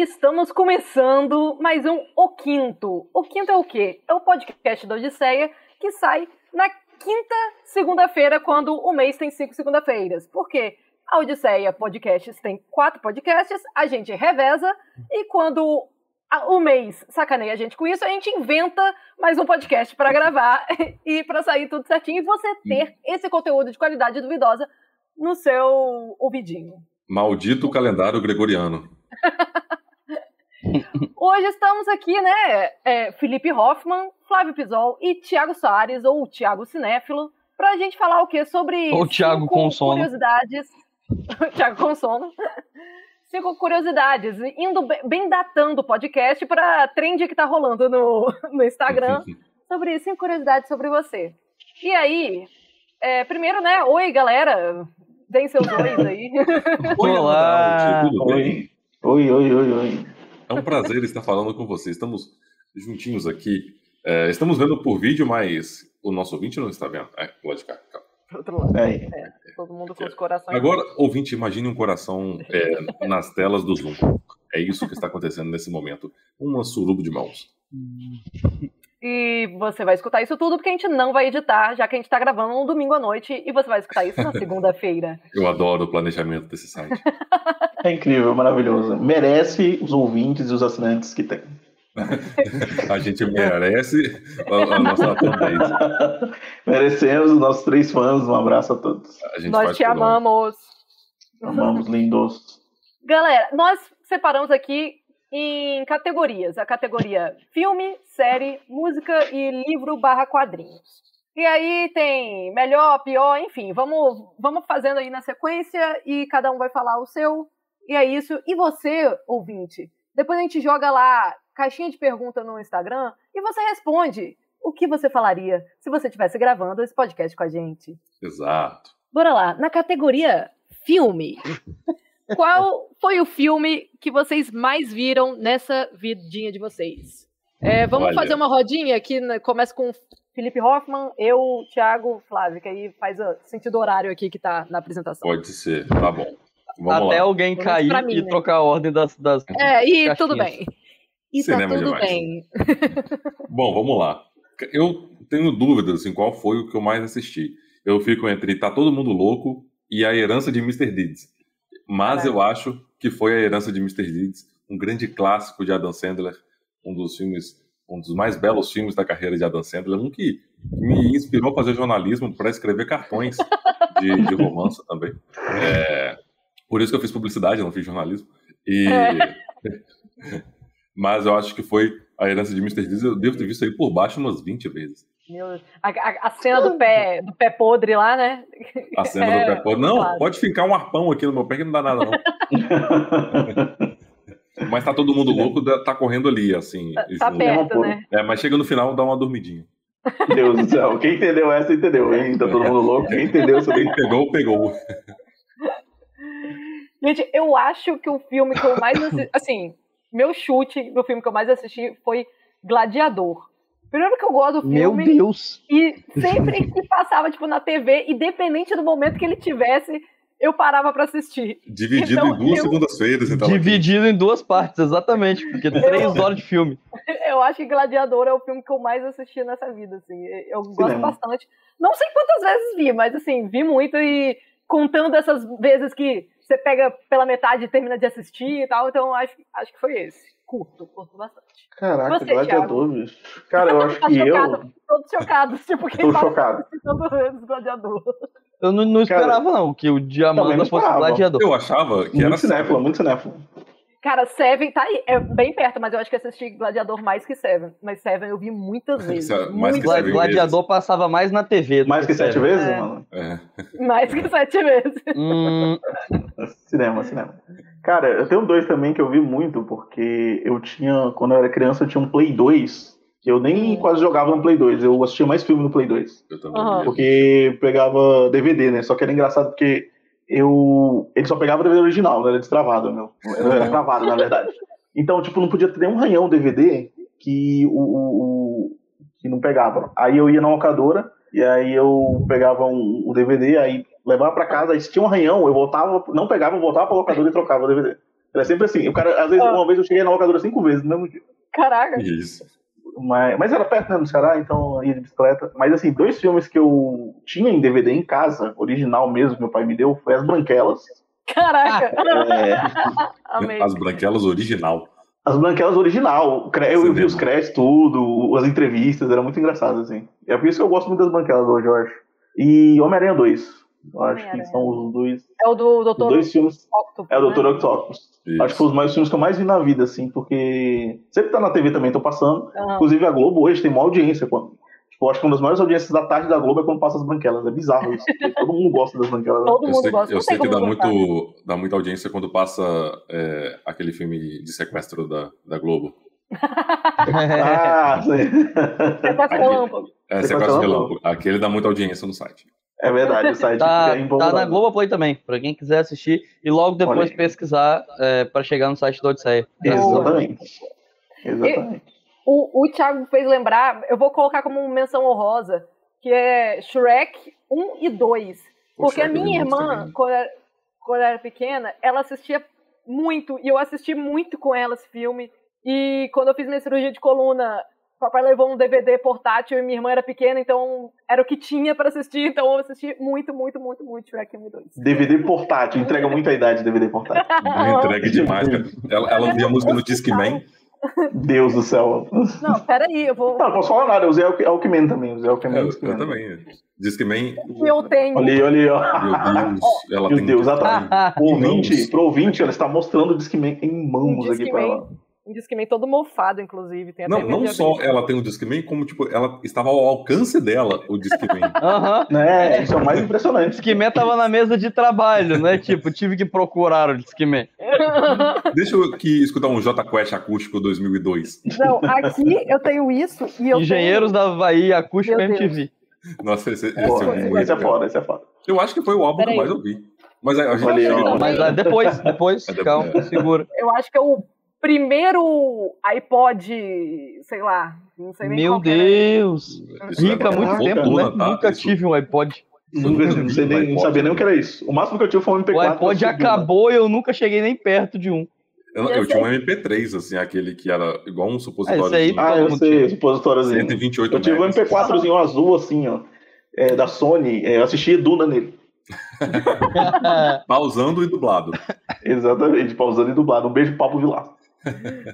Estamos começando mais um O Quinto. O Quinto é o quê? É o podcast da Odisseia que sai na quinta segunda-feira, quando o mês tem cinco segunda-feiras. Por quê? A Odisseia Podcasts tem quatro podcasts, a gente reveza, e quando o mês sacaneia a gente com isso, a gente inventa mais um podcast para gravar e para sair tudo certinho e você ter esse conteúdo de qualidade duvidosa no seu ouvidinho. Maldito calendário gregoriano. Hoje estamos aqui, né? É, Felipe Hoffman, Flávio Pisol e Tiago Soares, ou Tiago Cinéfilo, pra gente falar o quê? Sobre. Ou Tiago com sono. Curiosidades. Tiago com sono. Cinco curiosidades, indo bem datando o podcast para trend que tá rolando no, no Instagram sobre cinco curiosidades sobre você. E aí, é, primeiro, né? Oi, galera. Vem seus dois aí. Olá. tudo bem? Oi, oi, oi, oi. É um prazer estar falando com vocês. Estamos juntinhos aqui. É, estamos vendo por vídeo, mas o nosso ouvinte não está vendo. É, pode ficar. Calma. Outro lado. É. É, todo mundo com os corações. Agora, ouvinte, imagine um coração é, nas telas do Zoom. É isso que está acontecendo nesse momento. Uma suruba de mãos. E você vai escutar isso tudo porque a gente não vai editar, já que a gente tá gravando no domingo à noite e você vai escutar isso na segunda-feira. Eu adoro o planejamento desse site. É incrível, maravilhoso. Merece os ouvintes e os assinantes que tem. A gente merece a, a nossa fanbase. Merecemos os nossos três fãs. Um abraço a todos. A gente Nós te amamos. Amamos, lindos. Galera, nós separamos aqui em categorias. A categoria filme, série, música e livro barra quadrinhos. E aí tem melhor, pior, enfim, vamos, vamos fazendo aí na sequência e cada um vai falar o seu. E é isso. E você, ouvinte, depois a gente joga lá caixinha de pergunta no Instagram e você responde o que você falaria se você estivesse gravando esse podcast com a gente. Exato. Bora lá, na categoria filme. Qual foi o filme que vocês mais viram nessa vidinha de vocês? É, vamos Olha. fazer uma rodinha que né, começa com Felipe Hoffman, eu, Thiago, Flávio, que aí faz o sentido horário aqui que tá na apresentação. Pode ser. Tá bom. Vamos Até lá. alguém menos cair mim, e né? trocar a ordem das. das... É, e Caixinhas. tudo bem. E tá Cinema tudo demais. bem. Bom, vamos lá. Eu tenho dúvidas em qual foi o que eu mais assisti. Eu fico entre Tá Todo Mundo Louco e A Herança de Mr. Deeds. Mas Caraca. eu acho que foi A Herança de Mr. Deeds, um grande clássico de Adam Sandler, um dos filmes, um dos mais belos filmes da carreira de Adam Sandler, um que me inspirou a fazer jornalismo para escrever cartões de, de romance também. É, por isso que eu fiz publicidade, eu não fiz jornalismo. E... Mas eu acho que foi A Herança de Mr. Deeds, eu devo ter visto aí por baixo umas 20 vezes. Meu a, a- cena do pé, do pé podre lá, né? A cena É, do pé podre. Não, claro. pode ficar um arpão aqui no meu pé que não dá nada, não. Mas tá todo mundo louco, tá correndo ali, assim. Tá, tá perto, né? É, mas chega no final, dá uma dormidinha. Deus do céu. Quem entendeu essa, entendeu, hein? Tá todo mundo louco. Quem entendeu essa Quem pegou, pegou. Gente, eu acho que o filme que eu mais assisti, assim, meu chute do filme que eu mais assisti foi Gladiador. Primeiro que eu gosto do Meu filme Deus! e sempre que passava tipo na TV, independente do momento que ele tivesse, eu parava pra assistir. Dividido Então, em duas eu- segundas-feiras. Então, aqui. Dividido em duas partes, exatamente, porque três horas de filme. Eu acho que Gladiador é o filme que eu mais assisti nessa vida, assim. Eu gosto bastante. Não sei quantas vezes vi, mas assim, vi muito e contando essas vezes que você pega pela metade e termina de assistir e tal, então acho, acho que foi esse. Curto, curto bastante. Caraca, Você, gladiador, bicho. Cara, eu acho Tá que eu. chocado, todos chocados, tipo, quem Tô chocado. tantas vezes Gladiador. Eu não, não Cara, esperava, não, que o Diamanda fosse gladiador. Eu achava que era Muito cinéfilo, muito cinéfilo. Cara, Seven tá aí, é bem perto, mas eu acho que assisti Gladiador mais que Seven. Mas Seven eu vi muitas vezes. Sério, mais que muitas Gla- Seven gladiador passava mais na TV. do Mais que sete série. vezes, É. mano? É. Mais que sete vezes. Hum, Cinema, cinema. Cara, eu tenho dois também que eu vi muito, porque eu tinha, quando eu era criança, eu tinha um Play 2, que eu nem Hum. quase jogava no Play 2, eu assistia mais filme no Play 2. Eu também. Vi. Porque pegava DVD, né? Só que era engraçado porque eu. Ele só pegava o DVD original, não era destravado, meu. Era travado, na verdade. Então, tipo, não podia ter nenhum ranhão DVD que o, o- o- que não pegava. Aí eu ia na locadora e aí eu pegava um, um DVD, aí levava pra casa, aí se tinha um ranhão, eu voltava, não pegava, eu voltava pra locadora e trocava o DVD. É sempre assim. O cara, às vezes, Ah. uma vez eu cheguei na locadora cinco vezes no mesmo dia. Caraca. Isso. Mas, mas era perto, né, no Ceará, então ia de bicicleta. Mas assim, dois filmes que eu tinha em DVD em casa, original mesmo, que meu pai me deu, foi As Branquelas. Caraca. É. As branquelas original. as Branquelas original. eu vi os créditos, tudo, as entrevistas, era muito engraçado, assim. É por isso que eu gosto muito das Branquelas hoje, eu acho. E Homem-Aranha 2. Eu acho que são os dois, É o do Doutor dois filmes. Octopus, É o né? Dr. Octopus. Isso. Acho que foi os mais filmes que eu mais vi na vida, assim, porque sempre tá na TV também, tô passando. Aham. Inclusive a Globo hoje tem uma audiência. Quando, tipo, eu acho que uma das maiores audiências da tarde da Globo é quando passa as branquelas. É bizarro isso. todo mundo gosta das branquelas. né? Todo Eu mundo sei, gosta. eu sei que dá gostar. muito, dá muita audiência quando passa é, aquele filme de sequestro da, da Globo. Ah, sim. Sequestro relâmpago. É, Sequestro. Relâmpago. Aquele dá muita audiência no site. É verdade, o site Tá, fica tá empolgado. na Globoplay também, pra quem quiser assistir e logo depois pesquisar é, pra chegar no site do Odisseia. Exatamente. Exatamente. O, o Thiago fez lembrar, eu vou colocar como menção honrosa, que é Shrek 1 e 2. Porque a minha é muito irmã, quando era, quando era pequena, ela assistia muito, e eu assisti muito com ela esse filme. E quando eu fiz minha cirurgia de coluna, papai levou um DVD portátil e minha irmã era pequena, então era o que tinha pra assistir, então eu assisti muito, muito, muito, muito Shrek 1 e 2. DVD portátil. Entrega muita idade DVD portátil. Entrega demais, cara. Ela, ela ouvia a música no Discman. Deus do céu. Não, peraí, eu vou. Não, não posso falar nada. Eu usei Alck- Alckmin também. Usei Alckmin. Eu, Discman. eu também. Discman, Eu tenho. Olha aí, olha aí, ó. meu Deus, ela Meu tem Deus, ela tá-. Pro ouvinte, Mãos. pro ouvinte, ela está mostrando o Discman em mãos Um aqui pra ela. Um Discman todo mofado, inclusive. Tem Não, não só ela tem um Discman, como tipo, ela estava ao alcance dela, o Discman. Aham. É, isso é o mais impressionante. Discman tava na mesa de trabalho, né? Tipo, tive que procurar o Discman. Deixa eu aqui escutar um J Quest acústico 2002. Não, aqui eu tenho isso e eu Engenheiros da Havaí, acústico. MTV. Nossa, esse, esse Pô, é muito esse é foda, esse é foda. Eu acho que foi o álbum que Peraí. eu mais ouvi. Mas a, gente Olha. Mas ah, depois, depois, É calma, segura. tenho, eu acho que é o primeiro iPod, sei lá, não sei nem Meu. Deus. Isso Rica há muito tempo, né? tá? Nunca Isso- tive um iPod. Nunca, não, sei nem, não sabia nem o que era isso. O máximo que eu tive foi um MP4. O iPod né? acabou e eu nunca cheguei nem perto de um. Eu, eu tinha um MP3, assim, aquele que era igual um supositório Ah, esse aí- de Ah, eu sei, supositóriozinho. 128 Eu tive um megas. MP4zinho azul, assim, ó. é, da Sony. é, eu assisti Duna nele. Pausando e dublado. Exatamente, pausando e dublado. Um beijo pro Pablo Vilar.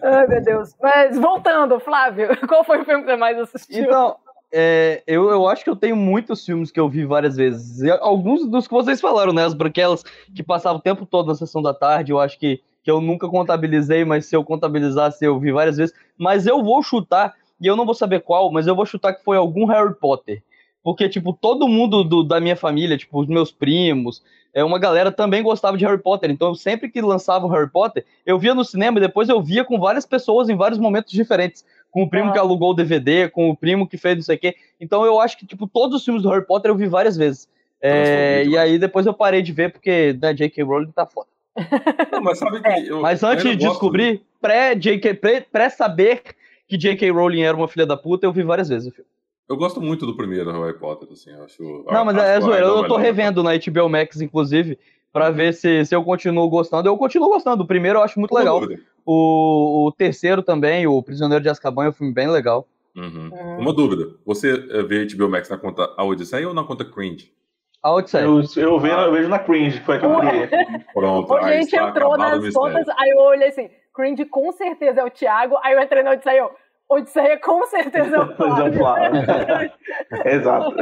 Ai, meu Deus. Mas voltando, Flávio, qual foi o filme que você mais assistiu? Então, é, eu, eu acho que eu tenho muitos filmes que eu vi várias vezes. Alguns dos que vocês falaram, né? As branquelas que passavam o tempo todo na sessão da tarde, eu acho que, que eu nunca contabilizei, mas se eu contabilizasse, eu vi várias vezes. Mas eu vou chutar, e eu não vou saber qual, mas eu vou chutar que foi algum Harry Potter. Porque, tipo, todo mundo do- da minha família, tipo, os meus primos, é, uma galera também gostava de Harry Potter. Então, sempre que lançava o Harry Potter, eu via no cinema e depois eu via com várias pessoas em vários momentos diferentes. Com o primo Ah. que alugou o DVD, com o primo que fez não sei o quê. Então, eu acho que, tipo, todos os filmes do Harry Potter eu vi várias vezes. É, e aí, depois eu parei de ver, porque né, J.K. Rowling tá foda. Não, mas sabe que eu, Mas eu antes de descobrir, pré-JK, pré- pré-saber que J.K. Rowling era uma filha da puta, eu vi várias vezes o filme. Eu gosto muito do primeiro Harry Potter, assim, eu acho. Não, mas é zoeira. Eu tô revendo na HBO Max, inclusive, pra ver se, se eu continuo gostando. Eu continuo gostando. O primeiro eu acho muito legal. O, o terceiro também, o Prisioneiro de Azkaban, é um filme bem legal. Uhum. Uhum. Uma dúvida. Você eh, vê HBO Max na conta A Odisseia ou na conta Cringe? A Odisseia. Eu, eu, vejo, eu vejo na Cringe, que foi a que eu. Pronto, a aí gente entrou nas contas, aí eu olhei assim, Cringe com certeza é o Thiago, aí eu entrei na Odisseia, eu, Odisseia com certeza é o é Flávio. um Flávio. Exato.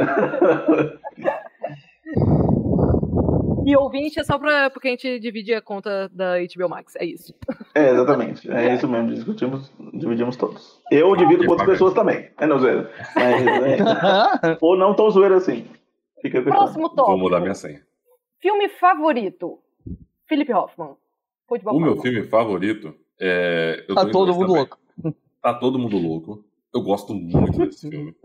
E ouvinte é só pra, porque a gente divide a conta da HBO Max, é isso. É, exatamente. É isso mesmo. Discutimos, dividimos todos. Eu divido com outras pessoas também. É não zoeira. Mas, é, ou não tão zoeira assim. Fica. Próximo tópico. Vou mudar minha senha. Filme favorito. Felipe Hoffman. Futebol O meu filme favorito é. eu Tá todo mundo também. louco. Tá todo mundo louco. Eu gosto muito desse filme.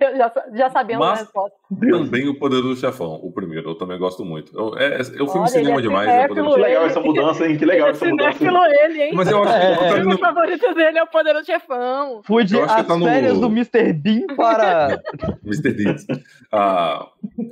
Eu já, já sabendo Mas- a resposta. Também o Poderoso Chefão, o primeiro, eu também gosto muito. Eu, é, é, é o filme Olha, cinema é demais, né? Poderoso Que legal essa mudança, hein? Que legal essa mudança. Ele, hein? Mas eu acho que É, tá O no- favorito dele é o Poderoso Chefão. Fui de Eu que As tá no- Férias do Mr. Bean para... Mr. Deeds. Ah,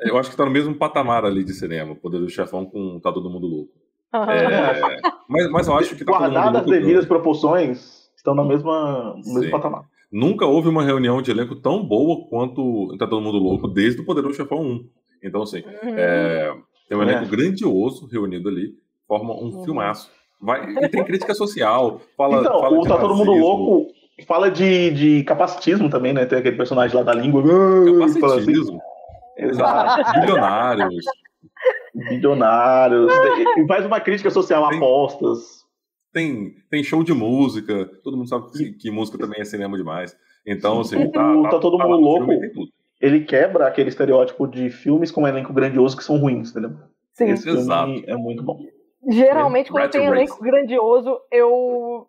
eu acho que tá no mesmo patamar ali de cinema, Poderoso Chefão com Tá Todo Mundo Louco. É, mas, mas eu acho que tá Guardadas as devidas proporções, estão na mesma, no mesmo Sim. patamar. Nunca houve uma reunião de elenco tão boa quanto Tá Todo Mundo Louco desde o Poderoso Chefão 1. Então, assim, Uhum. é, tem um elenco É. grandioso reunido ali, forma um Uhum. filmaço. Vai, e tem crítica social, fala. então, fala o de Tá Todo Mundo Louco fala de, de capacitismo também, né? Tem aquele personagem lá da língua. fala assim. Capacitismo, Exato. bilionários. Bilionários. Tem- E faz uma crítica social a apostas. Tem, tem show de música, todo mundo sabe que, que música também é cinema demais. Então, assim, O- tá, o Tá Todo lá Mundo Louco. filme, tem tudo. Ele quebra aquele estereótipo de filmes com um elenco grandioso que são ruins, entendeu? Sim. Esse Exato. é muito bom. Geralmente, quando Rat tem Race. elenco grandioso, eu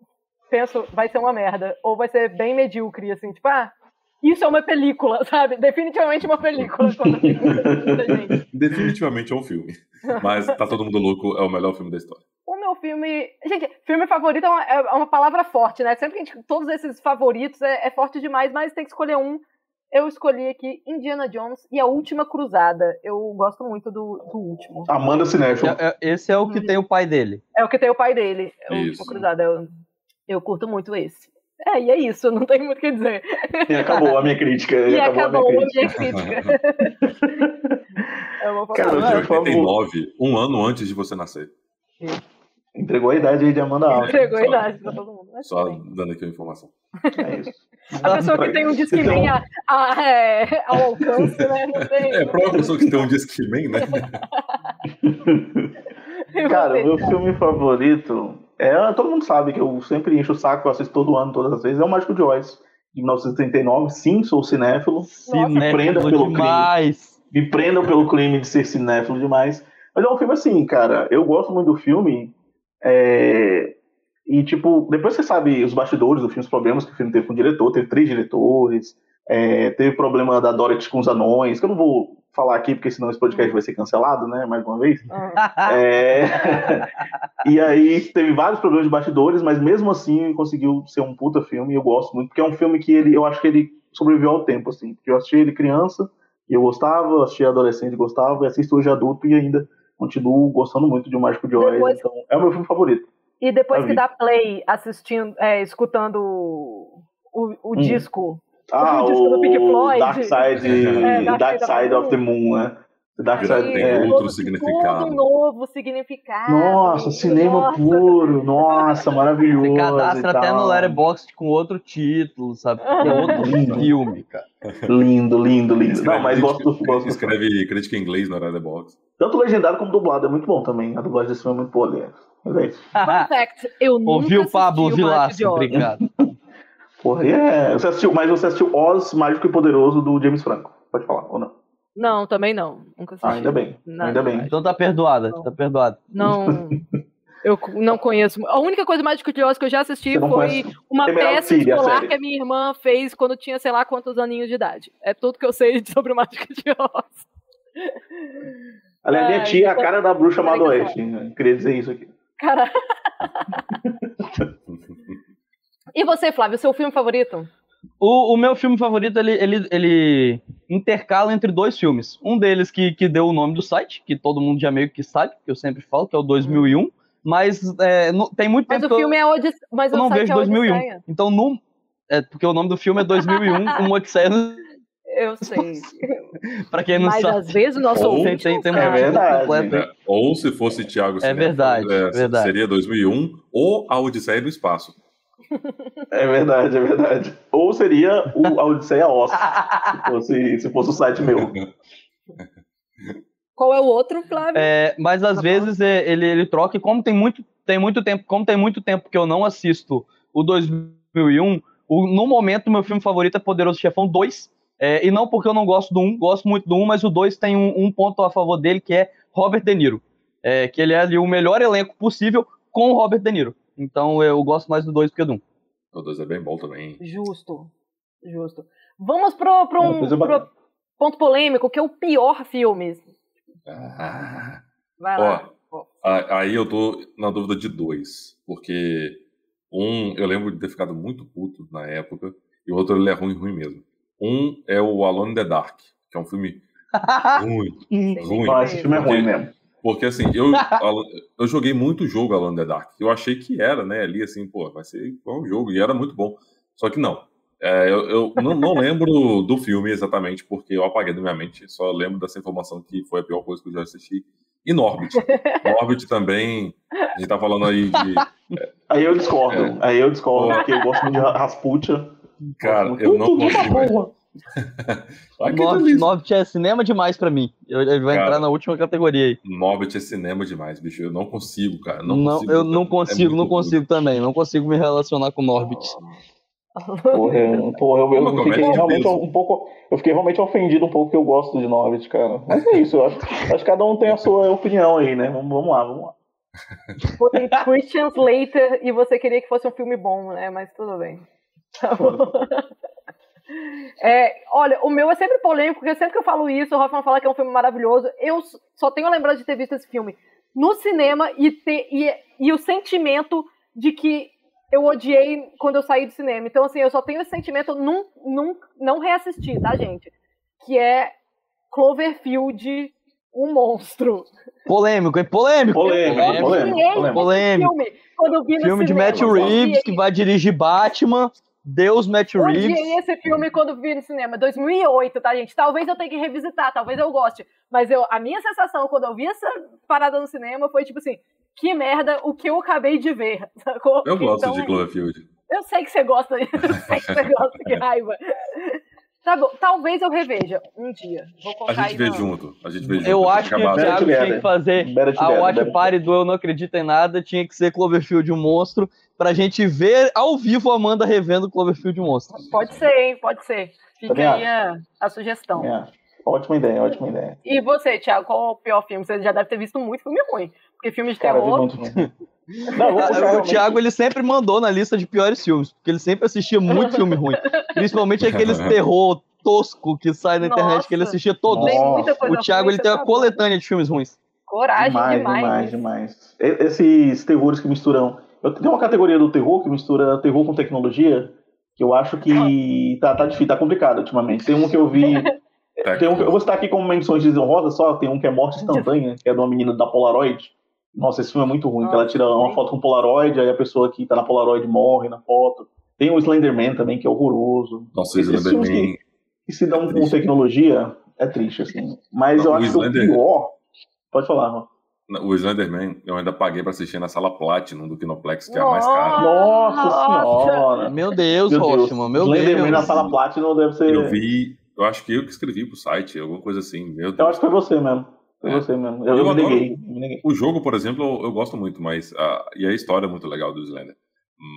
penso, vai ser uma merda. Ou vai ser bem medíocre, assim, tipo, ah, isso é uma película, sabe? Definitivamente uma película. Quando gente. Definitivamente é um filme. Mas Tá Todo Mundo Louco é o melhor filme da história. O meu filme. Gente, filme favorito é uma, é uma palavra forte, né? Sempre que a gente. Todos esses favoritos é, é forte demais, mas tem que escolher um. Eu escolhi aqui Indiana Jones e a Última Cruzada. Eu gosto muito do, do último. Amanda Cinéfilo. É- Esse é o que tem o pai dele. É o que tem o pai dele. É a. Última Cruzada. Eu, eu curto muito esse. É, e é isso, não tem muito o que dizer. E acabou a minha crítica. E acabou a minha a crítica. minha crítica. É uma Cara, palavra. eu- favor. 89, um ano antes de você nascer. Entregou a idade aí de Amanda Alves. Entregou a idade pra todo mundo. Só bem. dando aqui uma informação. É isso. A pessoa que tem um Discman a- a- é, ao alcance, né? Não tem. É, pra uma pessoa que tem um Discman, né? E Cara, meu filme favorito é. Todo mundo sabe que eu sempre encho o saco, eu assisto todo ano, todas as vezes. É o Mágico de Oz, de 1939. Sim, sou cinéfilo. Cinéfilo prenda pelo demais. Me prendam pelo crime de ser cinéfilo demais. Mas é um filme assim, cara. Eu gosto muito do filme. é, E, tipo, depois você sabe os bastidores do filme, os problemas que o filme teve com o diretor. Teve três diretores. É, Teve problema da Dorothy com os anões, que eu não vou falar aqui, porque senão esse podcast vai ser cancelado, né? Mais uma vez. Ah, É, e aí teve vários problemas de bastidores, mas mesmo assim conseguiu ser um puta filme e eu gosto muito, porque é um filme que ele, eu acho que ele sobreviveu ao tempo, assim. Porque eu assisti ele criança e eu gostava, assisti adolescente e gostava, e assisto hoje adulto e ainda continuo gostando muito de O Mágico de Oz, Depois- então é o meu filme favorito. E depois que dá play assistindo, é, escutando o, o, o Hum. disco. Ah, o do Pink o Floyd. Dark Side, É, Dark Dark Side Side of the Moon, né? Dark Side, tem é. outro significado. Todo um novo significado. Nossa, cinema Nossa. puro, nossa, maravilhoso. Você e cadastra até no Letterboxd com outro título, sabe? Que é outro Lindo. filme, cara. Lindo, lindo, lindo. Escreve, Não, mas gosto do gosto do escreve crítica em inglês na Box. Tanto legendado como dublado, é muito bom também. A dublagem desse filme é muito boa, aliás. É isso. Fun fact, eu nunca Ouviu Pablo o Vilaça? Oz. Obrigado. Porra, é. Você assistiu, mas você assistiu Oz Mágico e Poderoso do James Franco. Pode falar, ou não? Não, também não. Nunca assisti. Ah, ainda bem. Não, ainda bem. Então tá perdoada, tá perdoada. Não. Eu não conheço. A única coisa Mágico de Oz que eu já assisti não foi conhece uma Emerald peça City, a escolar que a minha irmã fez quando tinha sei lá quantos aninhos de idade. É tudo que eu sei sobre o Mágico de Oz. Aliás, minha tia é a cara da bruxa Peraí amada que eu Oeste. Eu Queria dizer isso aqui. Cara. E você, Flávio, seu filme favorito? O, o meu filme favorito, ele, ele, ele intercala entre dois filmes. Um deles que, que deu o nome do site, que todo mundo já meio que sabe, que eu sempre falo, que é o 2001. Mas é, no- tem muito Mas tempo o que eu- filme é Odisseia. Mas eu o não site vejo é 2001. Odisseia. Então, no, é, porque o nome do filme é 2001, um Odisseia, Eu sei. pra quem não Mas sabe. às vezes o nosso Ou- ouvinte tem- não tem sabe. É uma verdade. completa. É, ou se fosse Thiago Cinéfilo, verdade, é, verdade. seria 2001 ou A Odisseia do Espaço. É verdade, é verdade. Ou seria o a Odisseia Oz, se fosse, se fosse o site meu. Qual é o outro, Flávio? É, mas às Tá vezes é, ele, ele troca e como tem muito, tem muito tempo, como tem muito tempo que eu não assisto o 2001, o, no momento meu filme favorito é Poderoso Chefão 2. É, e não porque eu não gosto do 1, gosto muito do 1, mas o 2 tem um, um ponto a favor dele que é Robert De Niro. É, que ele é ali o melhor elenco possível com o Robert De Niro. Então eu gosto mais do 2 do que do 1. O 2 é bem bom também. Justo. Justo. Vamos pro, pro um pro ponto polêmico, que é o pior filme. Ah, Vai lá. a- aí eu tô na dúvida de dois. Porque um, eu lembro de ter ficado muito puto na época, e o outro ele é ruim, ruim mesmo. Um é o Alone in the Dark, que é um filme ruim, ruim. Ah, esse filme é ruim mesmo. Porque assim, eu, eu joguei muito jogo Alone the Dark. Eu achei que era, né? Ali assim, pô, vai ser um jogo, e era muito bom. Só que não. É, eu, eu não, não, lembro do filme exatamente, porque eu apaguei da minha mente. Só lembro dessa informação que foi a pior coisa que eu já assisti. E Norbit. Norbit também. A gente tá falando aí de. É, aí eu discordo. É, aí eu discordo, porque eu gosto muito de Rasputia. Cara, eu não consigo. Norbit é cinema demais pra mim. Ele vai cara, entrar na última categoria aí. Norbit é cinema demais, bicho. Eu não consigo, cara. Não, não consigo, eu não consigo, é não consigo também. Não consigo me relacionar com Norbit. Porra, eu, porra, eu, eu fiquei realmente um pouco. Eu fiquei realmente ofendido um pouco que eu gosto de Norbit, cara. Mas é isso, eu acho, acho que cada um tem a sua opinião aí, né? Vamos, vamos lá, vamos lá. Tem Christian Slater e você queria que fosse um filme bom, né? Mas tudo bem. Tá é, olha, o meu é sempre polêmico, porque sempre que eu falo isso, o Hoffman fala que é um filme maravilhoso. Eu só tenho a lembrança de ter visto esse filme no cinema e, ter, e, e o sentimento de que eu odiei quando eu saí do cinema. Então, assim, eu só tenho esse sentimento, num, num, não reassistir, tá, gente? Que é Cloverfield, um monstro. Polêmico, é polêmico. Polêmico, polêmico. polêmico. polêmico. Filme, quando eu vi no filme cinema, de Matt Reeves, que vai dirigir Batman. Deus Matt Reeves. Eu odiei esse filme quando vi no cinema, 2008, tá, gente? Talvez eu tenha que revisitar, talvez eu goste. Mas eu, a minha sensação quando eu vi essa parada no cinema foi tipo assim: que merda o que eu acabei de ver. Sacou? Eu gosto então, de Cloverfield. Eu sei que você gosta, eu sei que você gosta, que raiva. Tá bom, talvez eu reveja um dia. a gente vê junto. A gente vê junto. Eu acho que o Thiago tinha que fazer a Watch Party do Eu Não Acredito em Nada, tinha que ser Cloverfield um monstro, pra gente ver ao vivo a Amanda revendo Cloverfield um monstro. Pode ser, hein? Pode ser. Fica aí a, a sugestão. É. Ótima ideia, ótima ideia. E você, Thiago, qual é o pior filme? Você já deve ter visto muito filme ruim. Porque filme de Cara, terror. Não, o Thiago ele sempre mandou na lista de piores filmes, porque ele sempre assistia muito filme ruim. Principalmente aqueles terror tosco que sai na Nossa, internet que ele assistia todos. O Thiago ele tem uma coletânea de filmes ruins. Coragem demais. Demais, demais, demais. Esses terrores que misturam. Eu tenho uma categoria do terror que mistura terror com tecnologia, que eu acho que tá, tá difícil, tá complicado ultimamente. Tem um que eu vi. tem um, eu vou citar aqui como menções desonrosas só, tem um que é Morte Instantânea, que é de uma menina da Polaroid nossa, esse filme é muito ruim, que ela tira uma foto com Polaroid, aí a pessoa que tá na Polaroid morre na foto. Tem o Slenderman também, que é horroroso. Nossa, o Slenderman... Que, que se dão é com tecnologia, é triste, assim. Mas Não, eu acho Slender... que o pior... Pode falar, Ron. O Slenderman eu ainda paguei pra assistir na sala Platinum do Kinoplex, que é a mais cara. Nossa senhora! Meu Deus, meu Rochman, meu Slenderman Deus. na sala Platinum deve ser... Eu vi, eu acho que eu que escrevi pro site, alguma coisa assim, meu Deus. Eu acho que foi você mesmo. Foi é. você mesmo. Eu, eu, me, neguei, me, neguei, O jogo, por exemplo, eu, eu gosto muito, mas. Uh, e a história é muito legal do Slender.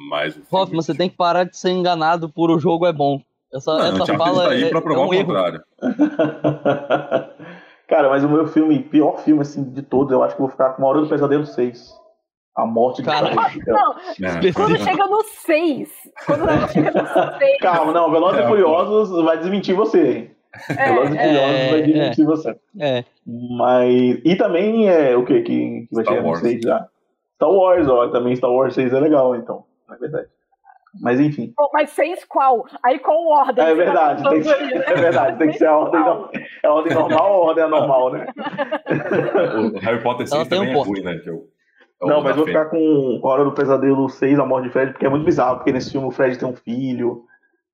Mas. Hoffman, você tem que parar de ser enganado por o jogo é bom. Essa, não, essa fala tá aí é, pra provar é um o contrário. Cara, mas o meu filme, pior filme assim, de todos, eu acho que vou ficar com a Hora do Pesadelo 6. A morte de Cara, Não, é. quando chega no 6. Quando chega no 6. Calma, não, Velozes e Furiosos vai desmentir você. É, Velozes e Furiosos é, vai desmentir é, você. É. Mas. E também é o que que, vai Star chegar Wars. no 6 já? Star Wars, ó. Também Star Wars 6 é legal, então. É verdade. Mas enfim. Pô, mas 6 qual? Aí qual ordem? É verdade, tem que, é verdade, tem que ser a ordem, é a ordem normal ou a ordem anormal, né? o Harry Potter 6 também um é ruim, né? Que eu, é Não, mas vou ficar com Hora do Pesadelo 6, A Morte de Fred, porque é muito bizarro, porque nesse filme o Fred tem um filho.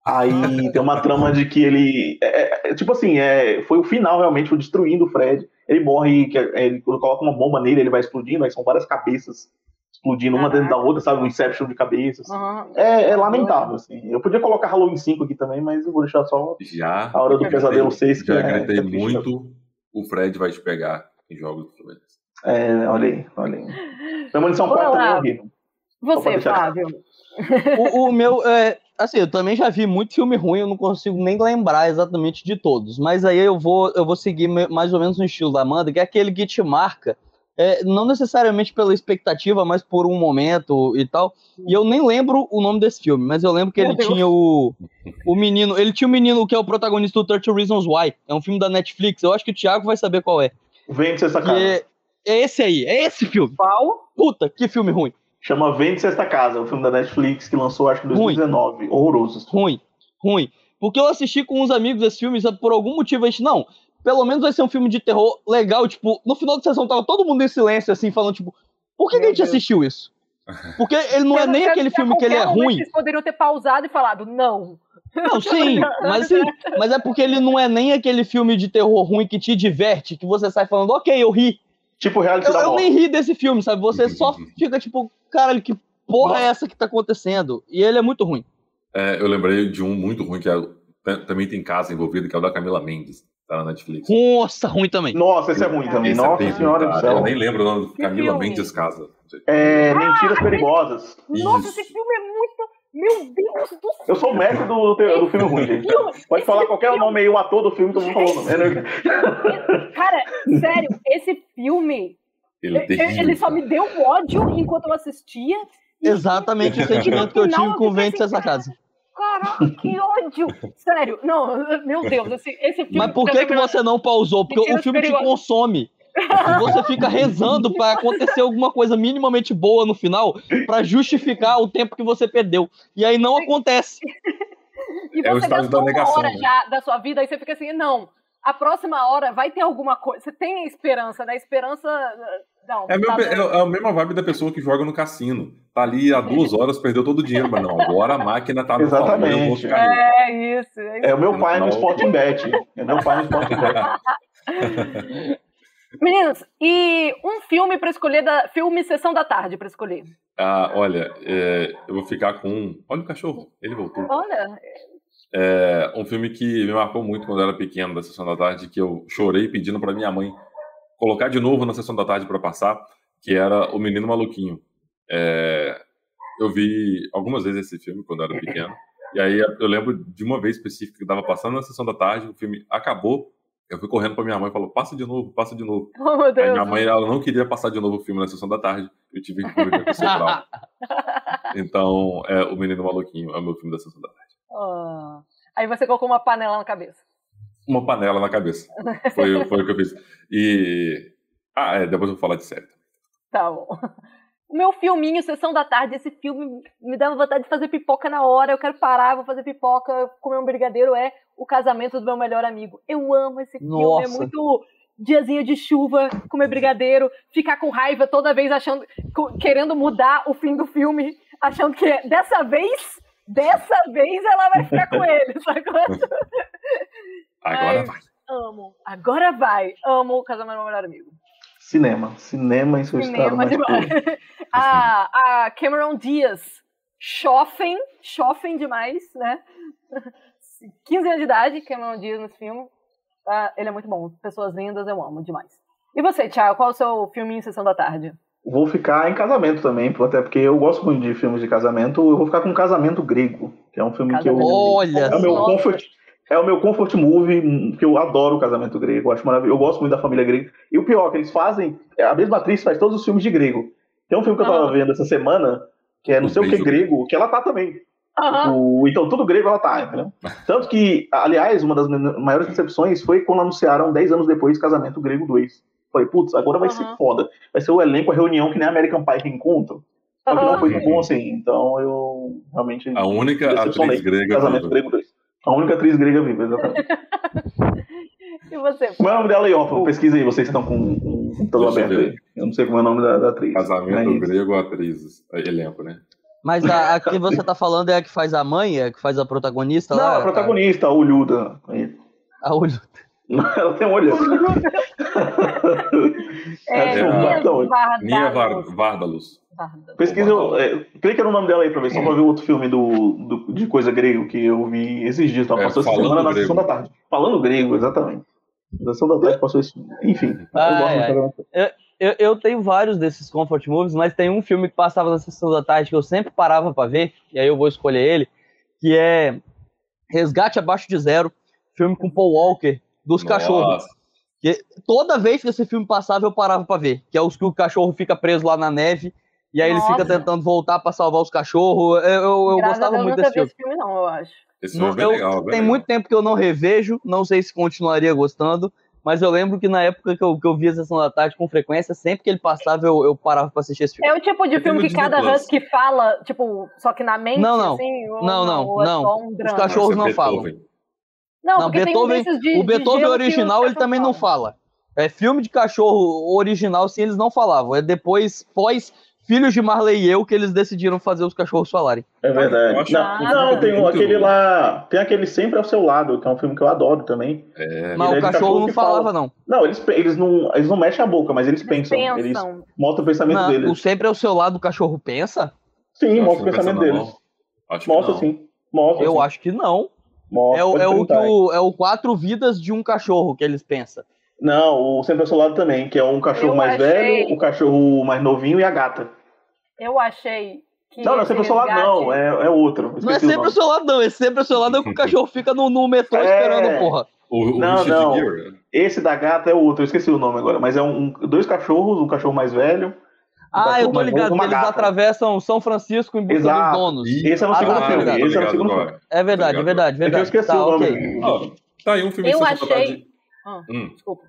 Aí tem uma trama de que ele. É, é, é, tipo assim, é, foi o final realmente, foi destruindo o Fred. Ele morre, que, é, ele coloca uma bomba nele, ele vai explodindo, aí são várias cabeças explodindo uma dentro da outra, sabe? Um Inception de cabeças. Uhum. É, é, lamentável, assim. Eu podia colocar Halloween 5 aqui também, mas eu vou deixar só já, a hora do pesadelo 6. Já gritei é, muito, o Fred vai te pegar em jogos do Fluminense. É, olha aí, olha aí. Premonição 4 também é horrível. Você, Fábio. o, o, meu, é, assim, eu também já vi muito filme ruim, eu não consigo nem lembrar exatamente de todos. Mas aí eu vou, eu vou seguir mais ou menos no estilo da Amanda, que é aquele que te marca, é, não necessariamente pela expectativa, mas por um momento e tal. E eu nem lembro o nome desse filme, mas eu lembro que ele tinha o, o menino, ele tinha o menino que é o protagonista do 30 Reasons Why. É um filme da Netflix, eu acho que o Thiago vai saber qual é. Vem de essa cara. É, é esse aí, é esse filme. Qual? Puta, que filme ruim. Chama Vende Sexta Casa, o filme da Netflix que lançou acho que em 2019. Ruim. Horroroso. Ruim, ruim. Porque eu assisti com uns amigos esse filme, por algum motivo a gente, não, pelo menos vai ser um filme de terror legal. Tipo, no final da sessão tava todo mundo em silêncio, assim, falando, tipo, por que, que a gente Deus. assistiu isso? Porque ele não é nem aquele filme que ele é ruim. Vocês poderiam ter pausado e falado, não. Não, sim, mas sim. Mas é porque ele não é nem aquele filme de terror ruim que te diverte, que você sai falando, ok, eu ri. Tipo reality Eu, da eu nem ri desse filme, sabe? Você só fica tipo, caralho, que porra é essa que tá acontecendo? E ele é muito ruim. É, eu lembrei de um muito ruim que é, tem- também tem casa envolvido, que é o da Camila Mendes, tá na Netflix. Nossa, ruim também. Nossa, esse é ruim também. Esse é Nossa terrível, senhora do céu. Eu nem lembro o nome Camila filme? Mendes Casa. É, mentiras perigosas. Nossa, Isso. esse filme é muito. Meu Deus do céu. Eu sou o mestre do, do filme ruim, gente. Pode falar qualquer nome aí, o ator do filme, todo mundo falando. É, Cara, sério, esse filme. Ele Ele, só me deu ódio enquanto eu assistia. E- Exatamente o sentimento que eu tive com o Vento assim, essa casa. Caraca, que ódio! Sério, não, meu Deus, esse, esse filme. Mas por que, que você não pausou? Porque o filme te consome. E você fica rezando pra acontecer alguma coisa minimamente boa no final pra justificar o tempo que você perdeu. E aí não acontece. E É o você gastou da negação, uma hora né? já da sua vida, aí você fica assim, não. A próxima hora vai ter alguma coisa. Você tem a esperança, né? A esperança. Não, É, meu- tá é- dando. é a mesma vibe da pessoa que joga no cassino. Tá ali há duas horas, perdeu todo o dinheiro, mas não, agora a máquina tá no favor, eu vou Exatamente. ficar. É isso. É isso. é o meu pai no. Sporting Bet. É meu pai no Sporting Bet. Meninos, e um filme pra escolher da. Filme Sessão da Tarde pra escolher. Ah, olha, é, eu vou ficar com. um- Olha o cachorro, ele voltou. Olha, É um filme que me marcou muito quando eu era pequeno, da sessão da tarde, que eu chorei pedindo pra minha mãe colocar de novo na sessão da tarde pra passar, que era O Menino Maluquinho. É, eu vi algumas vezes esse filme quando eu era pequeno, e aí eu lembro de uma vez específica que estava passando na sessão da tarde, o filme acabou, eu fui correndo pra minha mãe e falou: passa de novo, passa de novo. oh meu Aí Deus. minha mãe ela não queria passar de novo o filme na sessão da tarde, eu tive que conviver com trauma. Então, é, O Menino Maluquinho é o meu filme da sessão da tarde. Ah. Aí você colocou uma panela na cabeça. uma panela na cabeça. Foi, foi o que eu fiz. E. Ah, é, depois eu vou falar de série. Tá bom. O meu filminho, Sessão da Tarde, esse filme me dava vontade de fazer pipoca na hora. Eu quero parar, vou fazer pipoca, comer um brigadeiro. É O Casamento do Meu Melhor Amigo. Eu amo esse filme. É muito diazinho de chuva, comer brigadeiro, ficar com raiva toda vez achando, querendo mudar o fim do filme, achando que dessa vez, dessa vez ela vai ficar com ele, sacou? Agora Ai. vai. Amo. Agora vai. Amo o Casamento do Meu Melhor Amigo. Cinema. Cinema em seu estado Cinema mais demais. puro. a, a Cameron Diaz, chofem, chofem demais, né? 15 anos de idade, Cameron Diaz nesse filme. Tá? Ele é muito bom. Pessoas lindas, eu amo demais. E você, Thiago, qual é o seu filminho Sessão da Tarde? Vou ficar em casamento também, até porque eu gosto muito de filmes de casamento. Eu vou ficar com Casamento Grego, que é um filme que eu. Casamento Olha É o meu comfort. É o meu comfort movie, hum, que eu adoro o casamento grego, eu acho maravilhoso. Eu gosto muito da família grega. E o pior, que eles fazem. A mesma atriz faz todos os filmes de grego. Tem um filme que eu tava Ah. vendo essa semana, que é não sei o que grego, que ela tá também. Aham. O- então, tudo grego ela tá, entendeu? Tanto que, aliás, uma das maiores decepções foi quando anunciaram 10 anos depois Casamento Grego 2. Falei, putz, agora vai ser Aham. foda. Vai ser o elenco, a reunião que nem American Pie reencontro. Só que não Aham. foi tão bom assim. Então eu realmente. A única atriz grega. Casamento. Grego 2. A única atriz grega viva, exatamente. E você? Como é o nome dela aí, ó? Pesquisa aí, vocês estão com, tudo Deixa eu aberto aí. Eu não sei como é o nome da, da atriz. Casamento Mas- grego, atrizes. Elenco, né? Mas a, a que você tá falando é a que faz a mãe, é a que faz a protagonista Não, lá? a protagonista, a Olhuda. A, a olho. Ela tem um olho. É, É. Nia Var- Vardalos. Vardalos. Pesquisa, é, clica no nome dela aí pra ver, só pra ver outro filme do, do- de coisa grego que eu vi esses dias. Tá? É, Passou essa Falando semana na Grego. sessão da tarde. Falando grego, exatamente. Na sessão da tarde passou esse filme. Enfim, eu Ai, muito Eu, eu tenho vários desses comfort movies, mas tem um filme que passava na sessão da tarde que eu sempre parava pra ver, e aí eu vou escolher ele, que é Resgate Abaixo de Zero, filme com Paul Walker, dos cachorros. Nossa. Toda vez que esse filme passava, eu parava pra ver. Que é os que o cachorro fica preso lá na neve. E aí ele Nossa. fica tentando voltar pra salvar os cachorros. Eu, eu, eu gostava Deus, muito desse filme. esse filme, não, eu acho. Esse filme é Não, bem eu- legal. tem legal. muito tempo que eu não revejo. Não sei se continuaria gostando. Mas eu lembro que na época que eu, que eu via a Sessão da Tarde com frequência, sempre que ele passava, eu, eu parava pra assistir esse filme. É o tipo de filme que cada Plus. husky fala, tipo, só que na mente, Não, não. assim? ou Não, não, ou é não. um Os cachorros Esse é não falam. Não, Não, porque Beethoven- de, o Beethoven original ele também não cachorros fala. É filme de cachorro original, sim, eles não falavam. É depois, pós Filhos de Marley e eu, que eles decidiram fazer os cachorros falarem. É verdade. Acho não, não, tem um, aquele lá. Tem aquele Sempre ao seu lado, que é um filme que eu adoro também. É, Mas é o de cachorro cachorro não falava, fala. não. Não, eles, eles não, eles não mexem a boca, mas eles Eles pensam. Eles pensam. mostram o pensamento Não, deles. o sempre ao seu lado o cachorro pensa? Sim, mostra o pensamento pensa, deles. Acho Mostra sim. Mostra. Eu sim. acho que não. Mostra, É, o- é o o, é o quatro vidas de um cachorro que eles pensam. Não, o Sempre ao seu lado também, que é um cachorro Eu mais achei- velho, o cachorro mais novinho e a gata. Eu achei que. Não, não é esse sempre ao seu lado, não, é, é outro. Não é o sempre ao seu lado, não. É sempre ao seu lado é que o cachorro fica no, no metrô É. esperando, porra. O, o Não, não. Esse da gata é outro, eu esqueci o nome agora, mas é um, dois cachorros, um cachorro mais velho. Ah, eu tô ligado, novo, eles gata. atravessam São Francisco em busca Exato. dos donos. Esse é no Ah, segundo tá, filme. ligado. Esse é no Obrigado, segundo agora. filme. É verdade, é verdade, É que eu verdade. esqueci Tá, o nome. ok. Ó, tá aí um filme Eu achei-. Ah. Hum. Desculpa.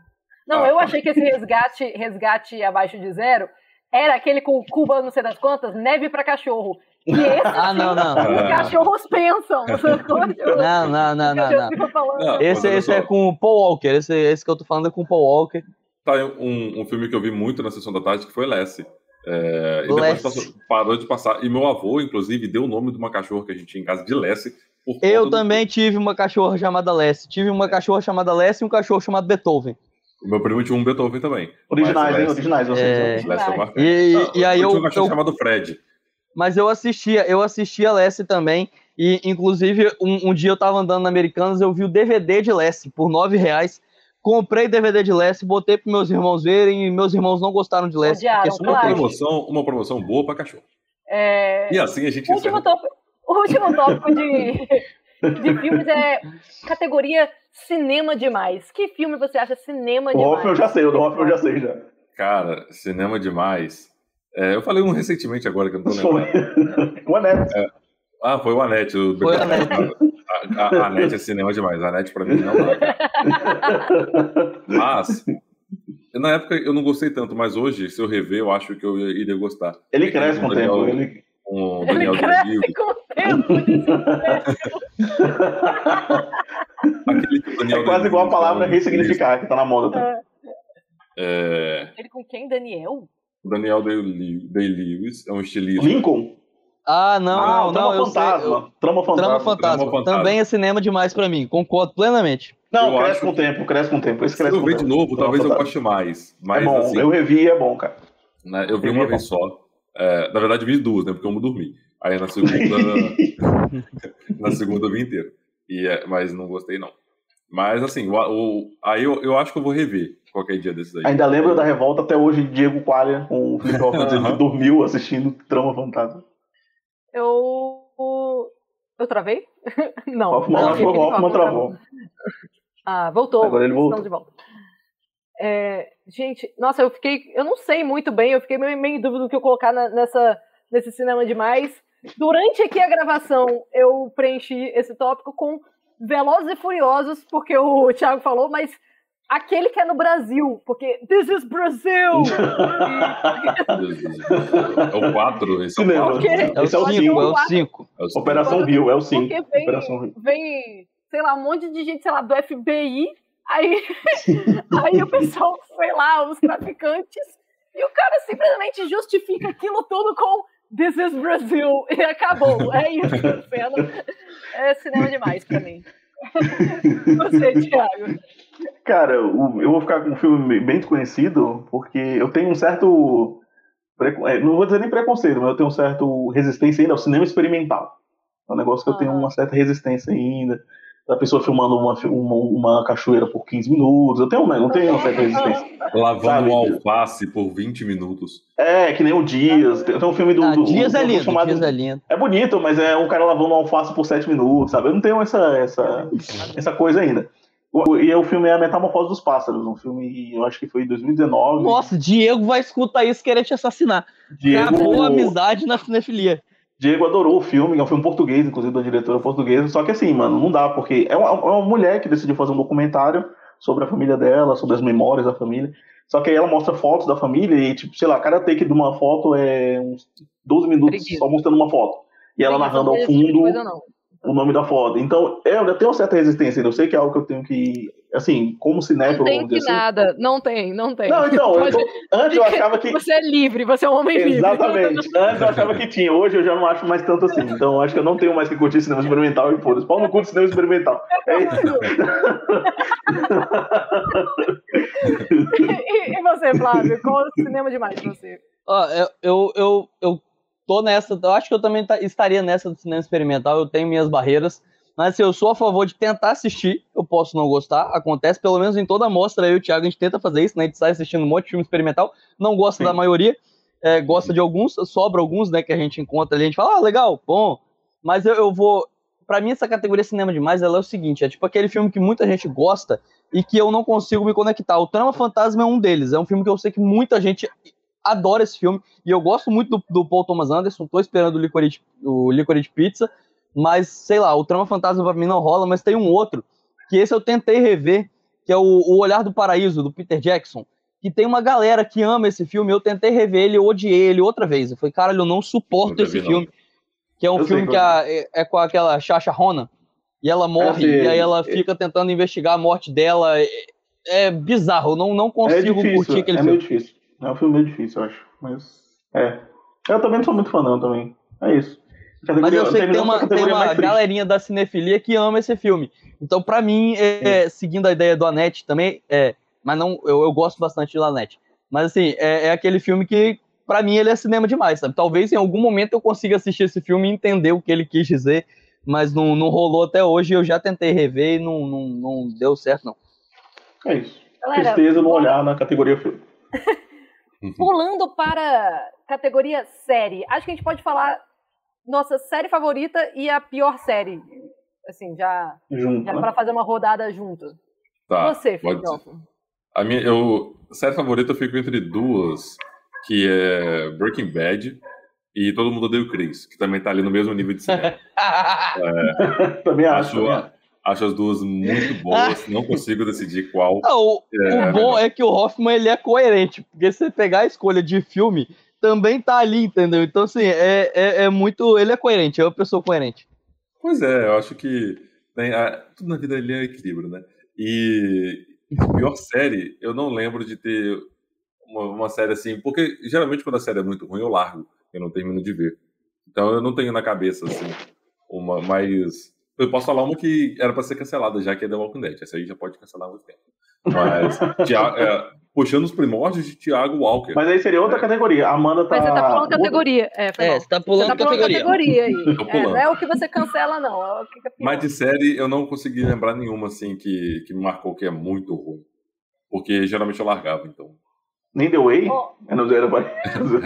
Não, Ah, eu tá. achei que esse resgate, resgate abaixo de zero era aquele com Cuba, não sei das quantas, neve pra cachorro. E esse, Ah, não, não. os cachorros pensam. Não, não, não, não, não. Esse, esse é com o Paul Walker. Esse, esse que eu tô falando é com o Paul Walker. Tá um, um filme que eu vi muito na sessão da tarde, que foi Lassie. É, e depois passou- parou de passar. E meu avô, inclusive, deu o nome de uma cachorra que a gente tinha em casa de conta Eu do- também tive uma cachorra chamada Lessie. Tive uma cachorra chamada Lessie e um cachorro chamado Beethoven. O meu primo tinha um Beethoven também. Originais, Mas hein? Originais, vocês. É. é uma E, Não, e aí eu eu, tinha um cachorro eu- chamado Fred. Mas eu assistia, eu assistia Lessie também. E, inclusive, um, um dia eu tava andando na Americanas, eu vi o DVD de Lessie por nove reais. Comprei DVD de Lessie, botei pros meus irmãos verem e meus irmãos não gostaram de Lessie. Odiaram, porque são Uma Claro. promoção, uma promoção boa pra cachorro. É, E assim a gente o, último o último tópico de, de filmes é categoria cinema demais. Que filme você acha cinema O demais? Hoffman eu já sei, o do Hoffman eu já sei já. Cara, cinema demais. É, eu falei um recentemente agora que eu não tô lembrando. O Anete. Ah, foi o Anete. O... Foi o Anete. A, a, a Anete é cinema demais. A Anete pra mim não dá. cara. Mas, na época eu não gostei tanto, mas hoje, se eu rever, eu acho que eu iria gostar. Ele cresce com o Daniel- tempo. Ele... Com o Ele Daniel cresce com o É quase igual a palavra ressignificar, que tá na moda. também. É, Ele com quem? Daniel? o Daniel Day- Day-Lewis é um estilista. Lincoln? Ah, não, ah, não, não, eu sei. Fantasma. eu- Trama Fantasma. Trama Fantasma. Fantasma. Também é cinema demais pra mim, concordo plenamente. Não, Eu cresce acho- com o tempo, cresce com o tempo. Esse Se cresce eu com o ver de novo, Trama talvez eu Fantasma. goste mais. Mas É bom, assim, eu revi e é bom, cara. né, eu vi eu vi uma é vez só. É, na verdade, vi duas, né? Porque eu não dormi. Aí na segunda. na segunda eu vi inteiro. E, é, mas não gostei, não. Mas assim, o, o- aí eu, eu acho que eu vou rever qualquer dia desses aí. Ainda lembro da revolta até hoje de Diego Qualia com o Felipe que Aham. dormiu assistindo Trama Fantasma. Eu. Eu travei? Não. Hoffman, não, Hoffman travou. Ah, voltou. Agora ele voltou. De volta. É, gente, nossa, eu fiquei. Eu não sei muito bem, eu fiquei meio, meio em dúvida do que eu colocar na- nessa, nesse cinema demais. Durante aqui a gravação, eu preenchi esse tópico com Velozes e Furiosos, porque o Thiago falou, mas aquele que é no Brasil, porque This is Brazil! É o 4, esse é o Cinema. 4. Ok. É o Esse é o 5, cinco. é o 5. É o cinco. Operação Rio, é o 5. Porque vem, Operação Rio. vem, sei lá, um monte de gente, sei lá, do FBI, aí, aí o pessoal, sei lá, os traficantes, e o cara simplesmente justifica aquilo tudo com This is Brazil, e acabou. É isso, cena. É cinema demais pra mim. Você, Thiago. Cara, eu vou ficar com um filme bem desconhecido, porque eu tenho um certo. é, Não vou dizer nem preconceito, mas eu tenho um certo resistência ainda ao cinema experimental. É um negócio que eu tenho uma certa resistência ainda. Da pessoa filmando uma, uma, uma cachoeira por 15 minutos. Eu tenho, uma- eu tenho uma certa resistência. Lavando Sabe? um alface por 20 minutos. É, que nem o Dias. Tem tem um filme do. Ah, do- Dias do- é do lindo, chamado- Dias é lindo. É bonito, mas é um cara lavando um alface por 7 minutos, sabe? Eu não tenho essa, essa, essa coisa ainda. E o filme é A Metamorfose dos Pássaros, um filme, eu acho que foi em 2019. Nossa, Diego vai escutar isso e querer te assassinar. Acabou a Diego, amizade na cinefilia. Diego adorou o filme, é um filme português, inclusive da diretora portuguesa. Só que assim, mano, não dá, porque é uma, é uma mulher que decidiu fazer um documentário sobre a família dela, sobre as memórias da família. Só que aí ela mostra fotos da família e, tipo, sei lá, cada take de uma foto é uns 12 minutos Preguiça. só mostrando uma foto. E ela narrando ao fundo. o nome da foda. Então, eu ainda tenho uma certa resistência. Eu sei que é algo que eu tenho que. Assim, como cinéfilo. Não tem que assim. nada. Não tem, não tem. Não, então, eu tô, antes eu achava que. Você é livre, você é um homem livre. Exatamente. Antes eu achava que tinha. Hoje eu já não acho mais tanto assim. Então, eu acho que eu não tenho mais que curtir cinema experimental e foda-se. Pau no cu cinema experimental. É isso. e, e você, Flávio? Qual o cinema demais pra você? Ó, eu, eu, eu, eu tô nessa, eu acho que eu também estaria nessa do cinema experimental, eu tenho minhas barreiras, mas assim, eu sou a favor de tentar assistir, eu posso não gostar, acontece, pelo menos em toda mostra, eu e o Thiago, a gente tenta fazer isso, né, a gente sai assistindo um monte de filme experimental, não gosta Sim. da maioria, é, gosta de alguns, sobra alguns, né, que a gente encontra ali, a gente fala, ah, legal, bom, mas eu, eu vou, para mim essa categoria cinema demais, ela é o seguinte, é tipo aquele filme que muita gente gosta e que eu não consigo me conectar, o Trama Fantasma é um deles, é um filme que eu sei que muita gente adoro esse filme. E eu gosto muito do, do Paul Thomas Anderson. Tô esperando o Licorice, o Licorice Pizza. Mas, sei lá, o Trama Fantasma pra mim não rola. Mas tem um outro, que esse eu tentei rever, que é o, o Olhar do Paraíso, do Peter Jackson. Que tem uma galera que ama esse filme. Eu tentei rever ele, odiei ele outra vez. Eu falei, cara, eu não suporto não esse vi, filme. Não. Que é um eu filme que a, é, é, com aquela Chacha Rona. E ela morre, é, e aí ela fica tentando investigar a morte dela. É, é bizarro, eu não, não consigo é difícil, curtir aquele é filme. É difícil. É um filme meio difícil, eu acho. Mas. É. Eu também não sou muito fã, não, também. É isso. Mas eu sei que tem uma, tem uma galerinha da cinefilia que ama esse filme. Então, para mim, é, é, seguindo a ideia do Anete também, é, mas não, eu, eu gosto bastante do Anete. Mas assim, é, é aquele filme que, para mim, ele é cinema demais, sabe? Talvez em algum momento eu consiga assistir esse filme e entender o que ele quis dizer, mas não, não rolou até hoje. Eu já tentei rever e não, não, não deu certo, não. É isso. Galera, Tristeza não olhar na categoria filme. Uhum. Pulando para categoria série, acho que a gente pode falar nossa série favorita e a pior série. Assim, já, junto, já né? para fazer uma rodada junto. Tá, Você, pode A minha, eu, série favorita eu fico entre duas, que é Breaking Bad e Todo Mundo Odeia o Chris, que também tá ali no mesmo nível de série. é, também acho. acho Acho as duas muito boas, não consigo decidir qual. Não, o, é, o bom é que o Hoffman ele é coerente, porque se você pegar a escolha de filme, também tá ali, entendeu? Então, assim, é, é, é muito. Ele é coerente, é uma pessoa coerente. Pois é, eu acho que tem, a, tudo na vida ali é equilíbrio, né? E pior série, eu não lembro de ter uma, uma, série assim, porque geralmente quando a série é muito ruim, eu largo, eu não termino de ver. Então eu não tenho na cabeça, assim, uma mais eu posso falar uma que era para ser cancelada, já que é The Walking Dead. Essa aí já pode cancelar muito tempo. Mas, Thiago, é, puxando os primórdios de Thiago Walker. Mas aí seria outra categoria. A Amanda tá. Mas você tá pulando categoria. É, é você tá pulando, você tá pulando categoria. categoria aí. É, não é o que você cancela, não. É que é Mas de série, eu não consegui lembrar nenhuma, assim, que, que me marcou que é muito ruim. Porque geralmente eu largava, então. Nem The Way? Oh. Não, The Way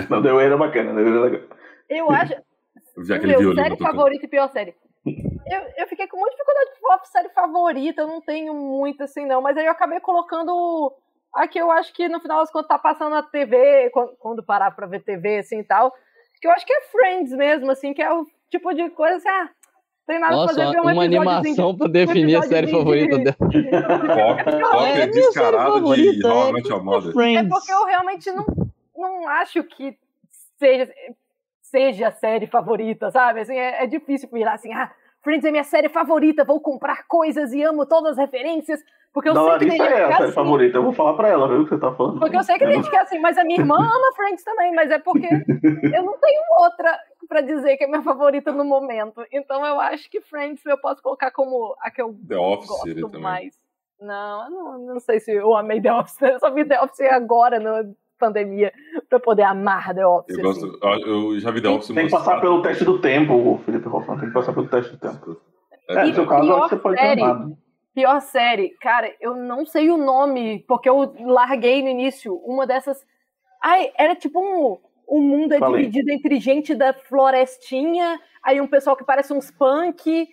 não, The Way era bacana. Eu acho. Já aquele Meu, série favorita e pior série eu, eu fiquei com muita dificuldade de falar série favorita, eu não tenho muito assim, não. Mas aí eu acabei colocando a que eu acho que no final das contas tá passando na TV, quando, quando parar pra ver TV, assim e tal. Que eu acho que é Friends mesmo, assim, que é o tipo de coisa assim, ah, tem nada Nossa, pra fazer. Uma, uma animação de, pra definir um a série favorita dela. Qual é descarado de How I É porque eu realmente não, não acho que seja seja a série favorita, sabe? Assim, é, é difícil virar assim, ah, Friends é minha série favorita, vou comprar coisas e amo todas as referências, porque eu da sei que tem é a série assim. favorita, eu vou falar pra ela, viu, o que você tá falando. Porque eu sei que tem gente que é assim, mas a minha irmã ama Friends também, mas é porque eu não tenho outra pra dizer que é minha favorita no momento. Então eu acho que Friends eu posso colocar como a que eu The Office gosto mais. Não, eu não, não sei se eu amei The Office, eu só vi The Office agora, no, pandemia para poder amar The Office. Eu, gosto, assim. eu já vi The Office. Tem, tem que passar pelo teste do tempo, Felipe Hoffman, tem que passar pelo teste do tempo. É, no seu caso, você pode série, ter amado. Pior série, cara, eu não sei o nome, porque eu larguei no início uma dessas. Ai, era tipo um. O mundo é Falei. dividido entre gente da florestinha, aí um pessoal que parece uns punk.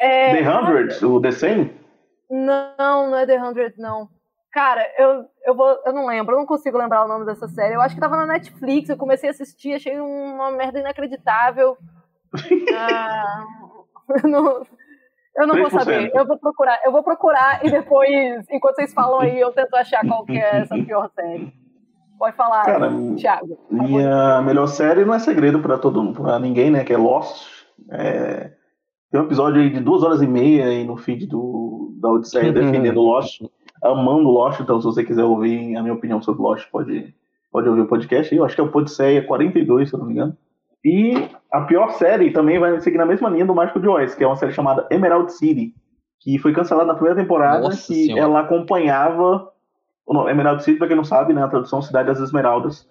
É... The Hundred, o The Same? Não, não é The Hundred, não. Cara, eu, eu, vou, eu não lembro, eu não consigo lembrar o nome dessa série. Eu acho que tava na Netflix, eu comecei a assistir, achei uma merda inacreditável. ah, eu não, eu não vou saber. Eu vou procurar, eu vou procurar e depois, enquanto vocês falam aí, eu tento achar qual que é essa pior série. Pode falar, Cara, Thiago. Minha melhor série não é segredo para todo mundo, pra ninguém, né? Que é Lost. É, Tem um episódio aí de duas horas e meia aí no feed do, da Odisseia defendendo Lost, amando Lost, então se você quiser ouvir a minha opinião sobre Lost, pode, pode ouvir o podcast. Eu acho que é o Odisseia 42, se eu não me engano. E a pior série também vai seguir na mesma linha do Mágico de Oz, que é uma série chamada Emerald City, que foi cancelada na primeira temporada, Nossa que Senhora. ela acompanhava. Não, Emerald City, pra quem não sabe, né, a tradução Cidade das Esmeraldas,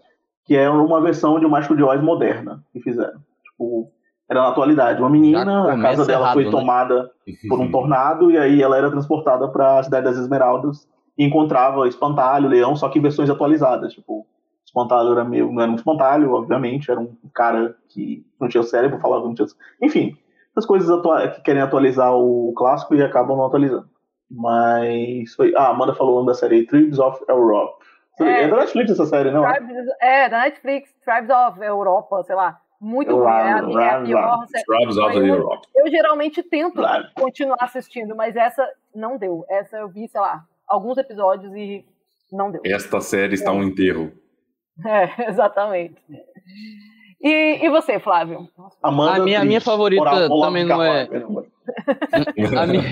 que é uma versão de um Mágico de Oz moderna que fizeram. Tipo, era na atualidade. Uma menina, a casa dela errado, foi né? tomada por um tornado e aí ela era transportada para a Cidade das Esmeraldas e encontrava espantalho, leão, só que em versões atualizadas. Tipo, espantalho era meio. Não era um espantalho, obviamente, era um cara que não tinha cérebro, falava que não tinha. Enfim, essas coisas atua- que querem atualizar o clássico e acabam não atualizando. Mas foi. Ah, a Amanda falou o nome da série Tribes of Europe. É. É, da Netflix essa série, não? é? Tribes, é, da Netflix, Tribes of Europa, sei lá. Muito ruim. É a, é pior série. Eu- geralmente tento continuar assistindo, mas essa não deu. Essa eu vi, sei lá, alguns episódios e não deu. Esta série está um enterro. É, exatamente. E, e você, Flávio? Amanda A minha- a minha favorita Oral- também não é-. A minha,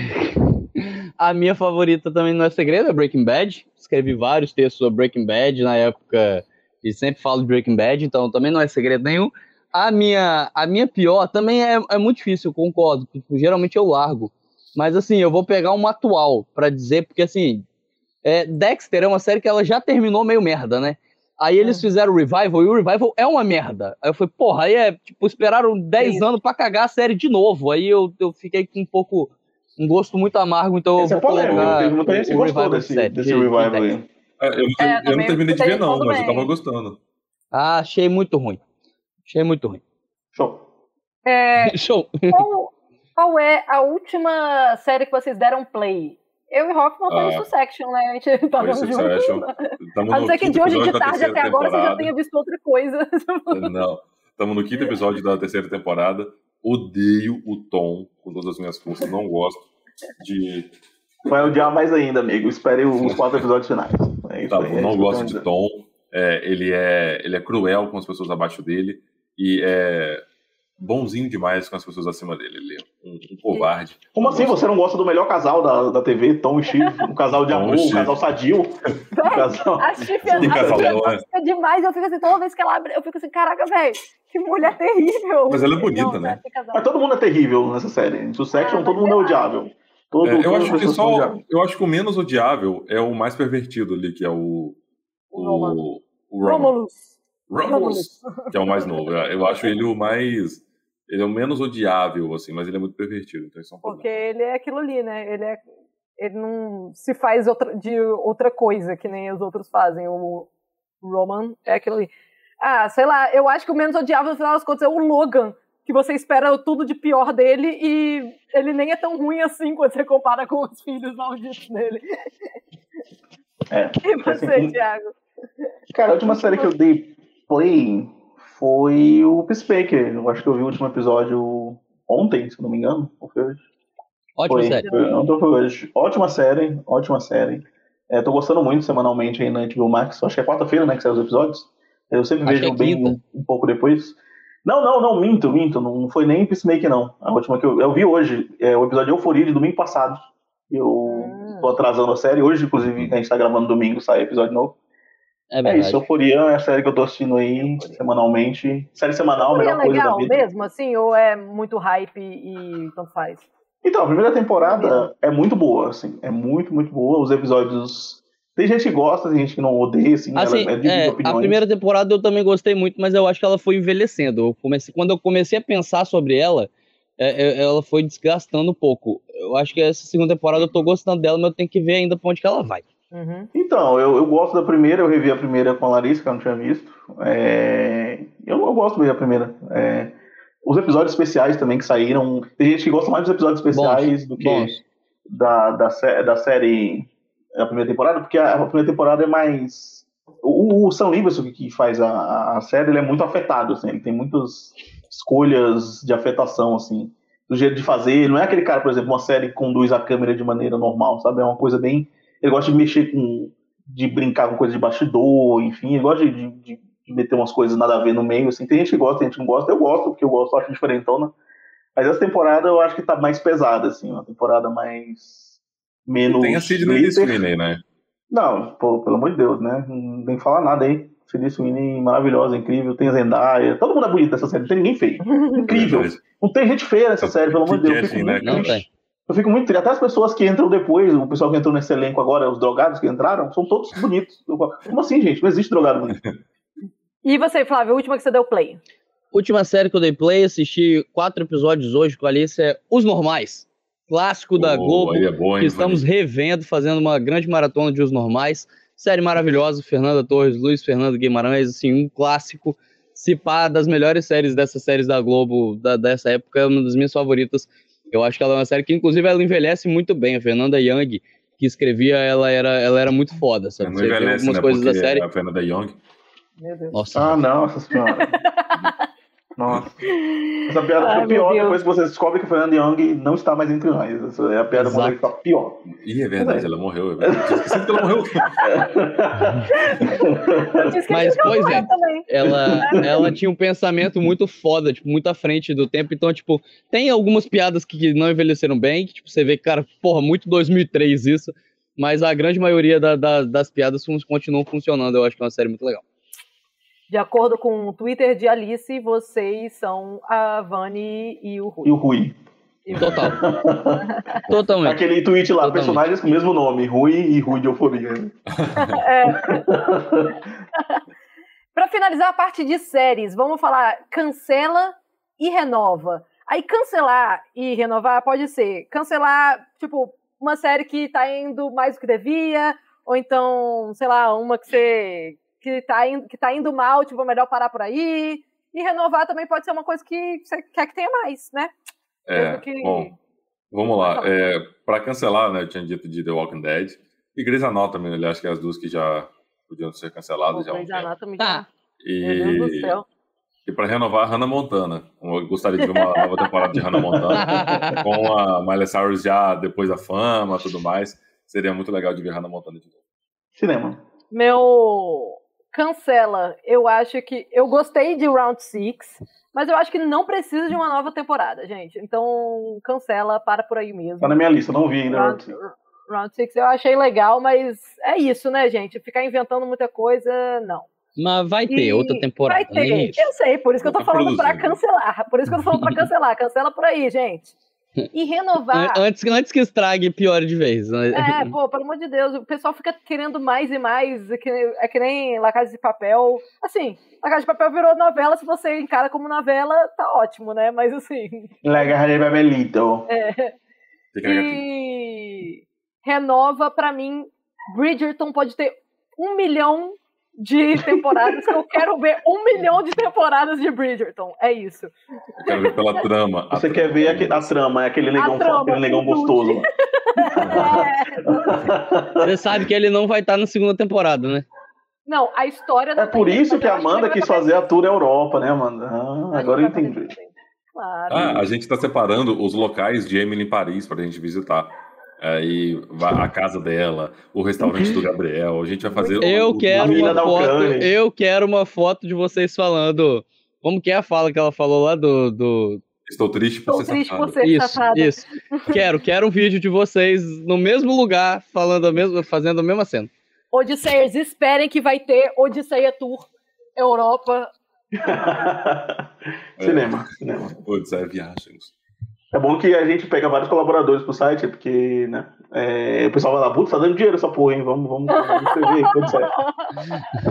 a minha favorita também não é segredo, é Breaking Bad. Escrevi vários textos sobre Breaking Bad na época e sempre falo de Breaking Bad, então também não é segredo nenhum. A minha, a minha pior também é, é muito difícil, eu concordo. Tipo, geralmente eu largo. Mas assim, eu vou pegar uma atual pra dizer, porque assim, é, Dexter é uma série que ela já terminou meio merda, né? Aí eles fizeram o Revival e o Revival é uma merda. Aí eu falei, porra, aí é, tipo, esperaram 10 Isso. anos pra cagar a série de novo. Aí eu, eu fiquei com um pouco, um gosto muito amargo, então eu Esse é vou polêmico, colocar muita gente gostou Revival desse, sete, desse de- de revival Dexter. aí. É, Eu, não É, eu não também, terminei de ver, não, mas eu tava gostando. Ah, achei muito ruim. Achei muito ruim. Show. É, Show. qual, qual é a última série que vocês deram play? Eu e foi Ah. em Succession, né? A gente tá vendo Succession. junto. Tamo A não ser que de hoje de tarde até agora você já temporada. tenha visto outra coisa. Não. Estamos no quinto episódio da terceira temporada. Odeio o tom com todas as minhas forças. Não gosto de. Vai odiar mais ainda, amigo. Espere os quatro episódios finais. É isso Tá, aí, é não eu gosto de tom. É, ele, é, ele é cruel com as pessoas abaixo dele. E é bonzinho demais com as pessoas acima dele. Ele é um, um covarde. Como assim você não gosta do melhor casal da, da TV, Tom e Steve? Um casal de Tom amor, um casal sadio. Um casal... A Chifre Que a Chifre casal, é é? demais. Eu fico assim, toda vez que ela abre, eu fico assim, caraca, velho, que mulher terrível. Mas ela é bonita, Não, né? Mas todo mundo é terrível nessa série. Em Succession, Ah, todo mundo é odiável. Todo, É, eu acho que só. Eu acho que o menos odiável é o mais pervertido ali, que é o. O Roman. O, o Roman. Romulus. Romulus, que é o mais novo. Eu acho ele o mais. Ele é o menos odiável, assim, mas ele é muito pervertido. Então isso é um Porque ele é aquilo ali, né? Ele é. Ele não se faz outra, de outra coisa que nem os outros fazem. O Roman é aquilo ali. Ah, sei lá, eu acho que o menos odiável no final das contas é o Logan, que você espera tudo de pior dele e ele nem é tão ruim assim quando você compara com os filhos malditos dele. É. E você, Assim, Thiago? Cara, a última série que eu dei play foi o Peacemaker. Eu acho que eu vi o último episódio ontem, se não me engano. Ou foi hoje? Ótima foi, série. Foi, ontem foi hoje. Ótima série, ótima série. É, tô gostando muito semanalmente aí na HBO Max. Acho que é quarta-feira, né, que saem os episódios. Eu sempre Acho vejo é bem um, um pouco depois. Não, não, não, minto, minto. Não foi nem Peacemaker, não. A última que eu, eu vi hoje, é o episódio Euforia de domingo passado. Eu Hum. tô atrasando a série. Hoje, inclusive, a gente tá gravando domingo, sai episódio novo. É É isso, Euforia é a série que eu tô assistindo aí semanalmente. Série semanal, a Foi melhor coisa da legal vida. mesmo, assim, ou é muito hype e tanto faz? Então, a primeira temporada é muito boa, assim. É muito, muito boa. Os episódios. Tem gente que gosta, tem gente que não odeia, assim. Assim, ela é é, a primeira temporada eu também gostei muito, mas eu acho que ela foi envelhecendo. Eu comecei, quando eu comecei a pensar sobre ela, é, é, ela foi desgastando um pouco. Eu acho que essa segunda temporada eu tô gostando dela, mas eu tenho que ver ainda pra onde que ela vai. Uhum. Então, eu, eu gosto da primeira, eu revi a primeira com a Larissa, que eu não tinha visto. É, Eu, eu gosto de ver a primeira. É, Os episódios especiais também que saíram. Tem gente que gosta mais dos episódios especiais do que da, da, da série da primeira temporada, porque a, a primeira temporada é mais. O, o Sam Livingston que faz a, a série, ele é muito afetado, assim, ele tem muitas escolhas de afetação, assim, do jeito de fazer. Não é aquele cara, por exemplo, uma série que conduz a câmera de maneira normal, sabe? É uma coisa bem. Ele gosta de mexer com. de brincar com coisa de bastidor, enfim, ele gosta de, de, de- meter umas coisas nada a ver no meio, assim. Tem gente que gosta, tem gente que não gosta. Eu gosto, porque eu gosto, eu acho diferentona. Mas essa temporada eu acho que tá mais pesada, assim, uma temporada mais. menos. Tem a Sidney. Sweeney, né? Não, pô, pelo amor de Deus, né? Não tem que falar nada aí. Sidney Sweeney maravilhosa, incrível. Tem a Zendaya. Todo mundo é bonito nessa série, não tem ninguém feio. Incrível. Não tem gente feia nessa série, pelo amor de Deus. Né? Não tem. Eu fico muito triste. Até as pessoas que entram depois, o pessoal que entrou nesse elenco agora, os drogados que entraram, são todos bonitos. Como assim, gente? Não existe drogado bonito. E você, Flávio, a última que você deu play? Última série que eu dei play, assisti quatro episódios hoje com a Alice, é Os Normais. Clássico da Pô, Globo, é bom, que hein, estamos Vani? revendo, fazendo uma grande maratona de Os Normais. Série maravilhosa, Fernanda Torres, Luiz Fernando Guimarães, assim, um clássico. Se pá, das melhores séries dessas séries da Globo da- dessa época, é uma das minhas favoritas. Eu acho que ela é uma série que, inclusive, ela envelhece muito bem. A Fernanda Young, que escrevia, ela era, ela era muito foda, sabe? Não Você envelhece, algumas né? coisas da série. a Fernanda Young. Meu Deus. Nossa, Ah, nossa senhora. Nossa. Essa piada Ai, fica pior Deus. depois que você descobre que o Fernando Young não está mais entre nós. Essa é a piada Exato. ele fica pior. Ih, é verdade, ela morreu. É verdade. Tinha esquecido que ela morreu. Eu tinha Mas, que ela pois morreu é. também. ela, ela tinha um pensamento muito foda, tipo, muito à frente do tempo. Então, tipo, tem algumas piadas que, que não envelheceram bem, que tipo, você vê, cara, porra, muito 2003 isso. Mas a grande maioria da- da- das piadas continuam funcionando. Eu acho que é uma série muito legal. De acordo com o Twitter de Alice, vocês são a Vani e o Rui. E o Rui. Total. Totalmente. Aquele tweet lá, Totalmente. personagens com o mesmo nome, Rui e Rui de Euforia. É. Pra finalizar a parte de séries, vamos falar cancela e renova. Aí cancelar e renovar pode ser cancelar, tipo, uma série que tá indo mais do que devia, ou então, sei lá, uma que você que tá indo, que tá indo mal, tipo, melhor parar por aí. E renovar também pode ser uma coisa que você quer que tenha mais, né? É, que- bom, vamos lá. É, para cancelar, né, eu tinha dito de The Walking Dead. E Grey's Anatomy, ali, acho que é as duas que já podiam ser canceladas. já um Grey's tempo. Anatomy já- Meu Deus do E, céu. e para renovar, Hannah Montana. Eu gostaria de ver uma nova temporada de Hannah Montana com a Miley Cyrus já depois da fama tudo mais. Seria muito legal de ver Hannah Montana de novo. Cinema. Meu cancela, eu acho que eu gostei de Round 6, mas eu acho que não precisa de uma nova temporada, gente. Então, cancela, para por aí mesmo. Tá na minha lista, não vi ainda. Round, Round 6 eu achei legal, mas é isso, né, gente? Ficar inventando muita coisa, não. Mas vai ter E outra temporada. Vai ter. né, gente? Eu sei, por isso que eu tô falando pra produzindo. cancelar. Por isso que eu tô falando pra cancelar. Cancela por aí, gente. E renovar. An- Antes, antes que estrague, piore de vez. né? É, pô, pelo amor de Deus, o pessoal fica querendo mais e mais, é que, é que nem La Casa de Papel. Assim, La Casa de Papel virou novela, se você encara como novela, tá ótimo, né? Mas assim, Lega de Babelito. Fica negativo. e renova pra mim, Bridgerton pode ter um milhão de temporadas, que eu quero ver um milhão de temporadas de Bridgerton, é isso. Eu quero ver pela trama. a Você trama. quer ver a, a trama, é aquele negão, trama, aquele negão gostoso. É, Você sabe que ele não vai estar na segunda temporada, né? não, a história É por isso que a Amanda ele quis fazer a tour Europa, né, Amanda? Ah, agora eu entendi. Claro. Ah, a gente está separando os locais de Emily em Paris para a gente visitar. Aí a casa dela, o restaurante do Gabriel. A gente vai fazer. o- Eu o- quero uma da foto. Eu quero uma foto de vocês falando. Como que é a fala que ela falou lá do. do... Estou triste por Estou ser triste por safado. ser Isso, safada. isso. Quero, quero um vídeo de vocês no mesmo lugar, falando a mesma, fazendo a mesma cena. Odisseias, esperem que vai ter Odisseia Tour Europa. cinema, cinema. Putz, é viagem. É bom que a gente pega vários colaboradores pro site, porque, né? é, o pessoal vai lá, putz, tá dando dinheiro essa porra, hein? Vamos, vamos, vamos escrever, tudo certo.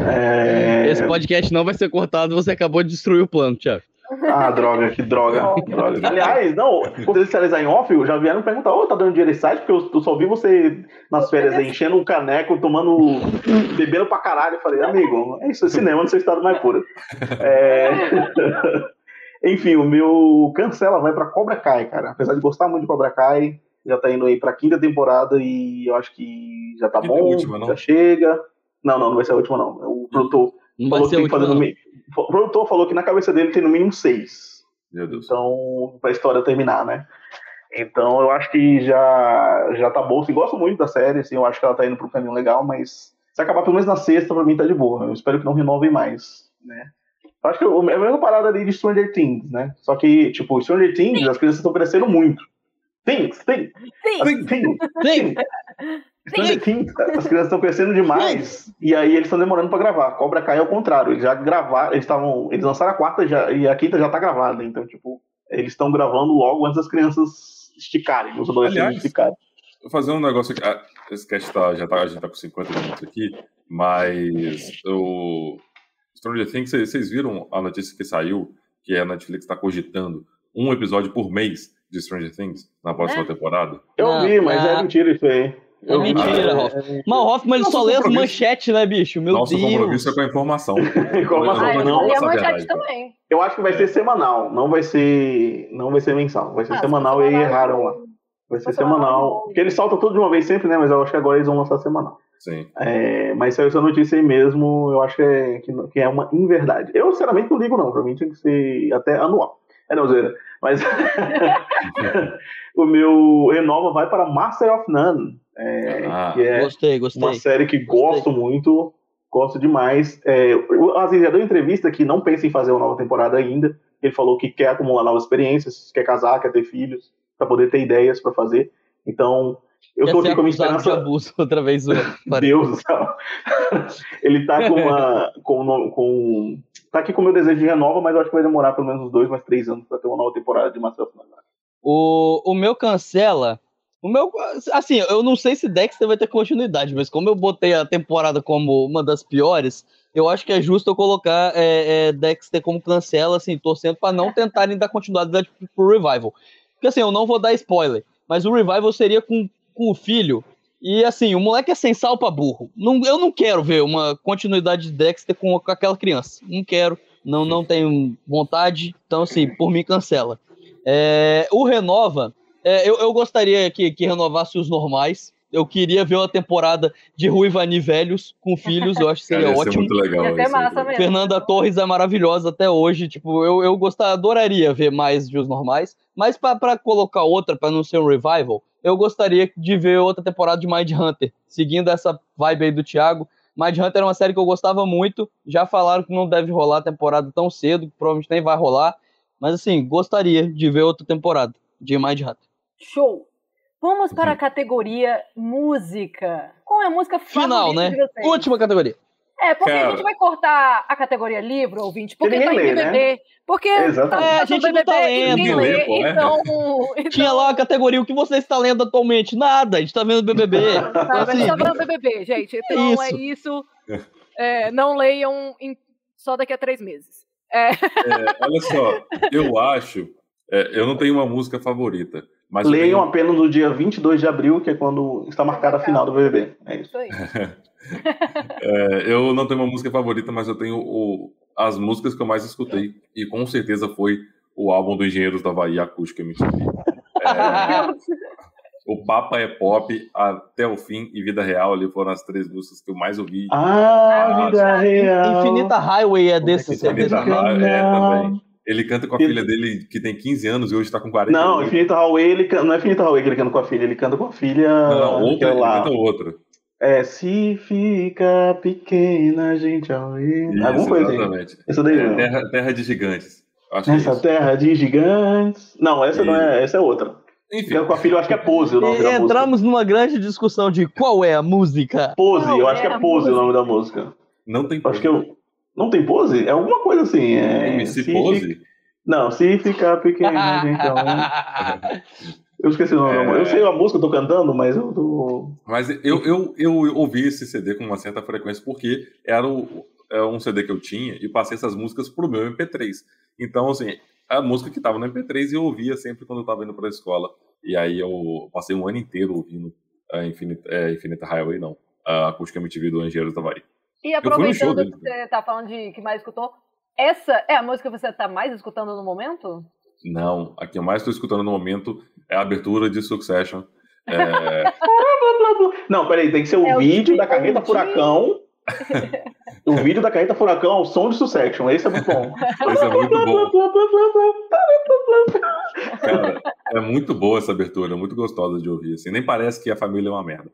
É... Esse podcast não vai ser cortado, você acabou de destruir o plano, Thiago. Ah, droga, que droga. droga. Aliás, não, quando eles realizar em off, já vieram perguntar, ô, tá dando dinheiro esse site? Porque eu, eu só vi você nas férias aí, enchendo o caneco, tomando, bebendo pra caralho. Eu falei, amigo, é isso, é cinema no seu estado mais puro. É... Enfim, o meu cancela vai pra Cobra Kai, cara. Apesar de gostar muito de Cobra Kai, já tá indo aí pra quinta temporada e eu acho que já tá Quinta é a bom, última, não? já chega. Não, não, não vai ser a última, não. O produtor Não falou que tem que fazer no mínimo. O produtor falou que na cabeça dele tem no mínimo seis. Meu Deus. Então, pra história terminar, né? Então, eu acho que já, já tá bom. Assim, gosto muito da série, assim, eu acho que ela tá indo pra um caminho legal, mas se acabar pelo menos na sexta, pra mim tá de boa. Eu espero que não renovem mais, né? Acho que é a mesma parada ali de Stranger Things, né? Só que, tipo, Stranger Things, as crianças estão crescendo muito. Things, things, Sim. things, Sim. Stranger Things, as crianças estão crescendo demais e aí eles estão demorando pra gravar. Cobra Kai é o contrário, eles já gravaram, eles estavam, eles lançaram a quarta já, e a quinta já tá gravada, então tipo, eles estão gravando logo antes das crianças esticarem, os adolescentes Aliás, esticarem. Vou fazer um negócio aqui. Ah, esse cast tá, já tá, a gente tá com 50 minutos aqui, mas o Stranger Things, vocês viram a notícia que saiu, que a Netflix tá cogitando um episódio por mês de Stranger Things na próxima É? temporada? Eu Não, vi, mas ah. é mentira isso aí. É vi. mentira, Hoff. é. Mas o Hoffman ele só lê as manchetes, né, bicho? Meu Nosso compromisso Deus. é com a informação. Informação, Ah, Eu não, li a manchete verdade. também. Eu acho que vai ser semanal, não vai ser, não vai ser mensal, vai ser Ah, semanal se e erraram lá. Vai se ser semanal, semanal, porque eles soltam tudo de uma vez sempre, né? Mas eu acho que agora eles vão lançar semanal. Sim. É, mas saiu essa notícia aí mesmo, eu acho que é, que, que é uma inverdade. Eu, sinceramente, não ligo, não. Pra mim tinha que ser até anual. É não, zoeira. Mas o meu Renova vai para Master of None, é, Ah, que é Gostei, gostei. uma série que Gostei. gosto muito, gosto demais. É, o Aziz já deu entrevista que não pensa em fazer uma nova temporada ainda. Ele falou que quer acumular novas experiências, quer casar, quer ter filhos, para poder ter ideias para fazer. Então, eu Quer tô aqui com a minha acusado de esperança. abuso outra vez. Deus do céu. Ele tá com uma. Com, com, tá aqui com o meu desejo de renova, mas eu acho que vai demorar pelo menos uns dois, mais três anos para ter uma nova temporada de of None. O, o meu cancela. O meu. Assim, eu não sei se Dexter vai ter continuidade, mas como eu botei a temporada como uma das piores, eu acho que é justo eu colocar é, é, Dexter como cancela, assim, torcendo pra não tentarem dar continuidade pro Revival. Porque assim, eu não vou dar spoiler, mas o Revival seria com, com o filho. E assim, o moleque é sem sal pra burro. Não, eu não quero ver uma continuidade de Dexter com, com aquela criança. Não quero. Não, não tenho vontade. Então, assim, por mim, cancela. É, o Renova, é, eu, eu gostaria que, que renovasse os normais. Eu queria ver uma temporada de Ruivani velhos com filhos, eu acho que Cara, seria ia ser ótimo. muito legal. Ia ser ser massa legal. mesmo. Fernanda Torres é maravilhosa até hoje. Tipo, eu, eu gostar, adoraria ver mais de os normais. Mas pra pra colocar outra, pra não ser um revival, eu gostaria de ver outra temporada de Mind Hunter, seguindo essa vibe aí do Thiago. Mind Hunter era uma série que eu gostava muito. Já falaram que não deve rolar a temporada tão cedo, que provavelmente nem vai rolar. Mas assim, gostaria de ver outra temporada de Mind Hunter. Show. Vamos Uhum. para a categoria música. Qual é a música Final, né? Última categoria. É, porque a Cara. gente vai cortar a categoria livro, ouvinte, porque ninguém tá em lê, né? BBB. Porque Exatamente. tá É, a no gente não BBB tá e ninguém lendo. lê, lê, pô, é. então, então... Tinha lá a categoria o que você está lendo atualmente. Nada, a gente tá vendo BBB. Tá, Assim, mas tá vendo BBB, gente. Então é isso. É, não leiam em- só daqui a três meses. É, É, olha só, eu acho. É, eu não tenho uma música favorita, mas Leiam tenho- apenas no dia 22 de abril, que é quando está marcada a final do BBB. É isso. isso aí. é, eu não tenho uma música favorita, mas eu tenho o- as músicas que eu mais escutei. E com certeza foi o álbum do Engenheiros da Bahia Acústica MTV. É, o Papa é Pop, Até o Fim e Vida Real ali foram as três músicas que eu mais ouvi. Ah, Ah, vida real. Infinita Highway é desse. Infinita é desse. Highway, é, também. Ele canta com a filha dele, que tem 15 anos e hoje tá com 40. Não, Infinita Highway, ele can... não é Infinita Highway que ele canta com a filha, ele canta com a filha. Não, não, outra, aquela ele canta outra. É, se fica pequena, a gente ouvir. Alguma Isso, coisa assim. exatamente. Essa daí É, terra, terra de Gigantes. É Essa isso. terra de gigantes. Não, essa não é, essa é outra. Enfim, Canta com a filha, eu acho que é Pose o nome E da música. entramos numa grande discussão de qual é a música. Pose, Qual eu acho que é é Pose o música? nome da música. não tem Eu Acho que eu. Não tem pose? É alguma coisa assim. É... MC se Pose? fica- Não, se ficar pequena, a gente ouvir. Eu esqueci o nome É. Eu sei a música, eu tô cantando, mas eu tô. Mas eu, eu, eu ouvi esse CD com uma certa frequência porque era o, é um CD que eu tinha e passei essas músicas pro meu MP3. Então, assim, a música que tava no MP3 eu ouvia sempre quando eu tava indo pra escola. E aí eu passei um ano inteiro ouvindo a Infinita, é, Infinita Highway, não. A acústica MTV do Engenheiros da Bahia. E show aproveitando que você tá falando de que mais escutou, essa é a música que você tá mais escutando no momento? Não, a que eu mais estou escutando no momento é a abertura de Succession. É, Não, peraí, tem que ser o É o vídeo de- da carreta furacão. o vídeo da carreta furacão ao som de Succession. Esse é muito bom. esse é muito bom. Cara, é muito boa essa abertura, muito gostosa de ouvir. Assim, nem parece que a família é uma merda.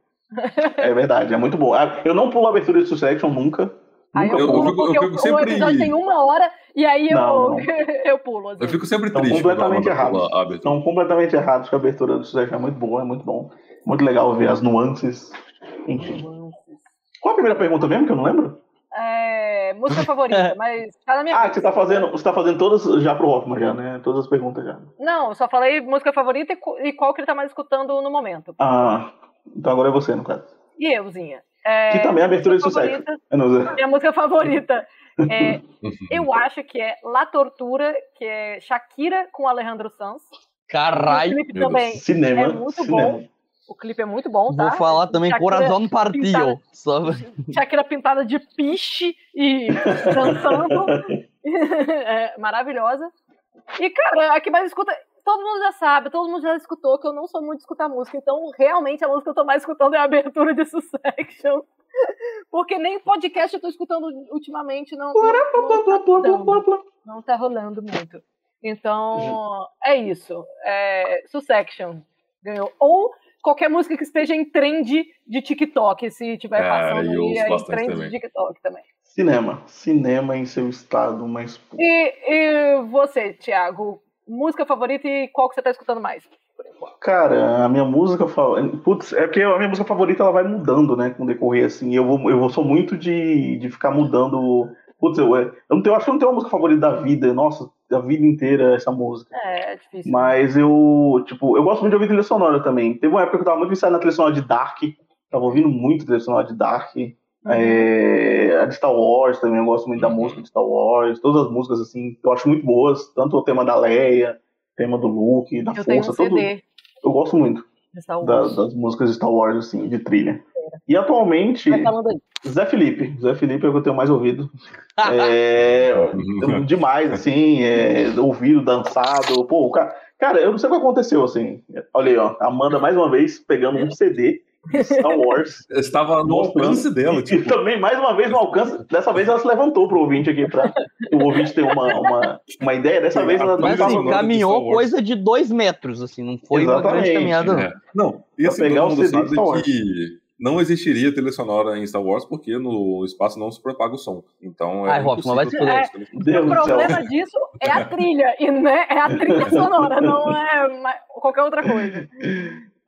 É verdade, é muito bom. Ah, Eu não pulo a abertura de Succession nunca. Aí eu, Eu- eu pulo fico- eu porque fico o- o sempre- episódio tem uma hora e aí eu, Não, não. eu pulo. assim. Eu fico sempre Estão triste. completamente errados. Estão completamente errados, que a abertura do Sucesso é muito boa, é muito bom. Muito legal ver as nuances. Enfim. Qual a primeira pergunta mesmo, que eu não lembro? É, música favorita, mas tá na minha Ah, você tá fazendo, você tá fazendo todas já pro Hoffman já, né? Todas as perguntas já. Não, eu só falei música favorita e, e qual que ele tá mais escutando no momento. Ah, então agora é você, no caso. E euzinha. É, Que também é abertura de sucesso. favorita-. Minha música favorita. É, eu acho que é La Tortura, que é Shakira com Alejandro Sanz. O Caralho. clipe Meu também. Cinema. É muito cinema. bom. O clipe é muito bom, tá? Vou falar também Shakira Coração Partido. pintada- Só... Shakira pintada de piche e dançando. É, maravilhosa. E, cara, a que mais escuta. Todo mundo já sabe, todo mundo já escutou que eu não sou muito de escutar música. Então, realmente, a música que eu tô mais escutando é a abertura de Succession. Porque nem podcast eu tô escutando ultimamente, não. não, não tá rolando. Não tá rolando muito. Então, é isso. É, Succession ganhou. Ou qualquer música que esteja em trend de TikTok, se tiver É, passando aí, é em bastante trend também. de TikTok também. Cinema. Cinema em seu estado mais puro. E, e você, Thiago? Música favorita e qual que você tá escutando mais? Cara, a minha música favorita. Putz, é porque a minha música favorita ela vai mudando, né? Com o decorrer, assim. Eu, vou, eu sou muito de, de ficar mudando. Putz, eu, eu, não tenho, acho que eu não tenho uma música favorita da vida. Nossa, da vida inteira essa música. É, é difícil. Mas eu, tipo, eu gosto muito de ouvir trilha sonora também. Teve uma época que eu tava muito viciado na trilha sonora de Dark. Tava ouvindo muito trilha sonora de Dark. É, a de Star Wars também, eu gosto muito da Uhum. música de Star Wars. Todas as músicas, assim, eu acho muito boas. Tanto o tema da Leia, o tema do Luke, da eu tenho um Força, todo. CD Eu gosto muito de Star da- Wars. das músicas de Star Wars, assim, de trilha. E atualmente. Zé Felipe. Zé Felipe é o que eu tenho mais ouvido. É, demais, assim, é, ouvido, dançado. Pô, cara, cara, eu não sei o que aconteceu, assim. Olha aí, ó. Amanda, mais uma vez, pegando um CD Star Wars. Estava no alcance dela, E tipo. também, mais uma vez, no alcance. Dessa vez ela se levantou pro ouvinte aqui, pra o ouvinte ter uma, uma, uma ideia. Dessa vez ela Mas assim, de caminhou Wars. coisa de dois metros, assim, não foi uma grande Exatamente, caminhada, não. É. Não, e assim, pegar todo o mundo CD de Star sabe Wars. que não existiria trilha sonora em Star Wars porque no espaço não se propaga o som. Então é Ai, Robson, vai se impossível fuder. ter Deus O problema disso é a trilha, e né, é a trilha sonora, não é qualquer outra coisa.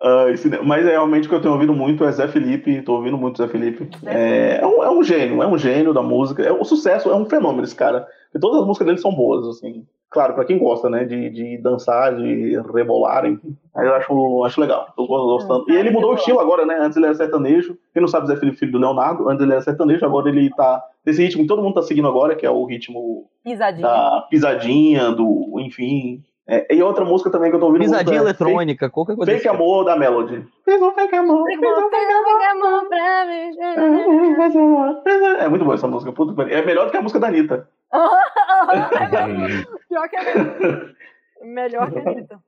Ah, esse- mas é realmente o que eu tenho ouvido muito é Zé Felipe, tô ouvindo muito Zé Felipe. É, é, um, é um gênio, é um gênio da música. É, o sucesso é um fenômeno, esse cara. Porque todas as músicas dele são boas, assim. Claro, pra quem gosta, né, de, de dançar, de rebolar, enfim. Aí eu acho, acho legal, tô gostando. E ele mudou o estilo agora, né? Antes ele era sertanejo. Quem não sabe, Zé Felipe, filho do Leonardo, antes ele era sertanejo, agora ele tá nesse ritmo que todo mundo tá seguindo agora, que é o ritmo Pisadinha. da pisadinha, do, enfim. É, e outra música também que eu tô ouvindo Pisadinha muito é eletrônica, qualquer coisa Fake assim. Amor da Melody. Fez um fake amor, fez um fake amor. um amor. É muito boa essa música. puta. É melhor do que a música da Anitta. Pior que a Anitta. Melhor que a Anitta.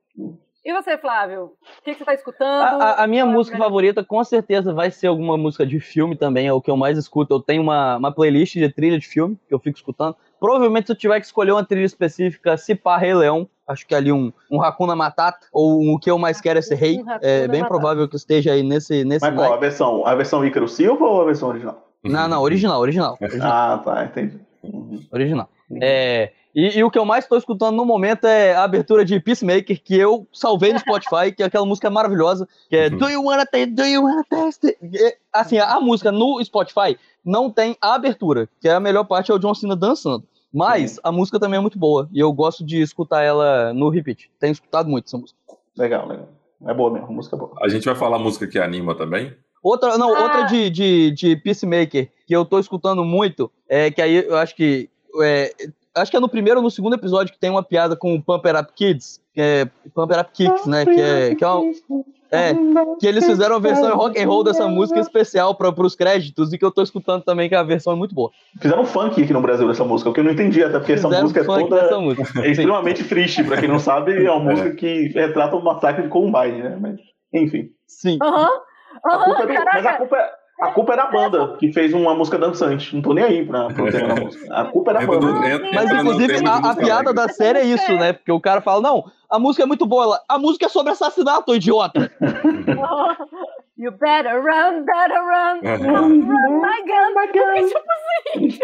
E você, Flávio? O que, que você tá escutando? A, a- a minha Qual é música melhor? favorita com certeza vai ser alguma música de filme também, é o que eu mais escuto. Eu tenho uma, uma playlist de trilha de filme que eu fico escutando. Provavelmente se eu tiver que escolher uma trilha específica, se pá Rei Leão, acho que é ali um, um Hakuna Matata, ou um O Que Eu Mais Quero é Ser Rei, Um é bem Matata. provável que esteja aí nesse, nesse Mas qual? A versão, a versão Ícaro Silva ou a versão original? Não, não, original, original, original. Ah, tá, entendi. Uhum. original. É, e, e o que eu mais estou escutando no momento é a abertura de Peacemaker, que eu salvei no Spotify, que aquela música é maravilhosa, que é Uhum. Do you wanna taste, do you wanna taste? it? E, Assim, a, a música no Spotify não tem a abertura, que é a melhor parte é o John Cena dançando. Mas a música também é muito boa, e eu gosto de escutar ela no repeat. Tenho escutado muito essa música. Legal, legal. É boa mesmo, a música é boa. A gente vai falar música que anima também. Outra, não, Ah. outra de, de, de Peacemaker, que eu tô escutando muito, é que aí eu acho que. é, acho que é no primeiro ou no segundo episódio que tem uma piada com o Pumper Up Kids, que é Pumper Up Kicks, né? Que é, que é, uma- é, que eles fizeram a versão rock and roll dessa música especial para os créditos e que eu tô escutando também, que a versão é muito boa. Fizeram funk aqui no Brasil dessa música, o que eu não entendi, até porque essa Fizeram música é toda. dessa música. É extremamente triste, pra quem não sabe, é uma música que retrata o massacre de Columbine, né? Mas, enfim. Sim. Aham. A Aham, culpa é do- mas a culpa é, a culpa é da banda que fez uma música dançante. Não tô nem aí pra, pro tema da música. A culpa é da banda. Mas inclusive a, a piada alegre. da série é isso, né? Porque o cara fala, não, a música é muito boa. Ela, a música é sobre assassinato, idiota. You better run, better run, É. run, run, my gun. My gun. Tipo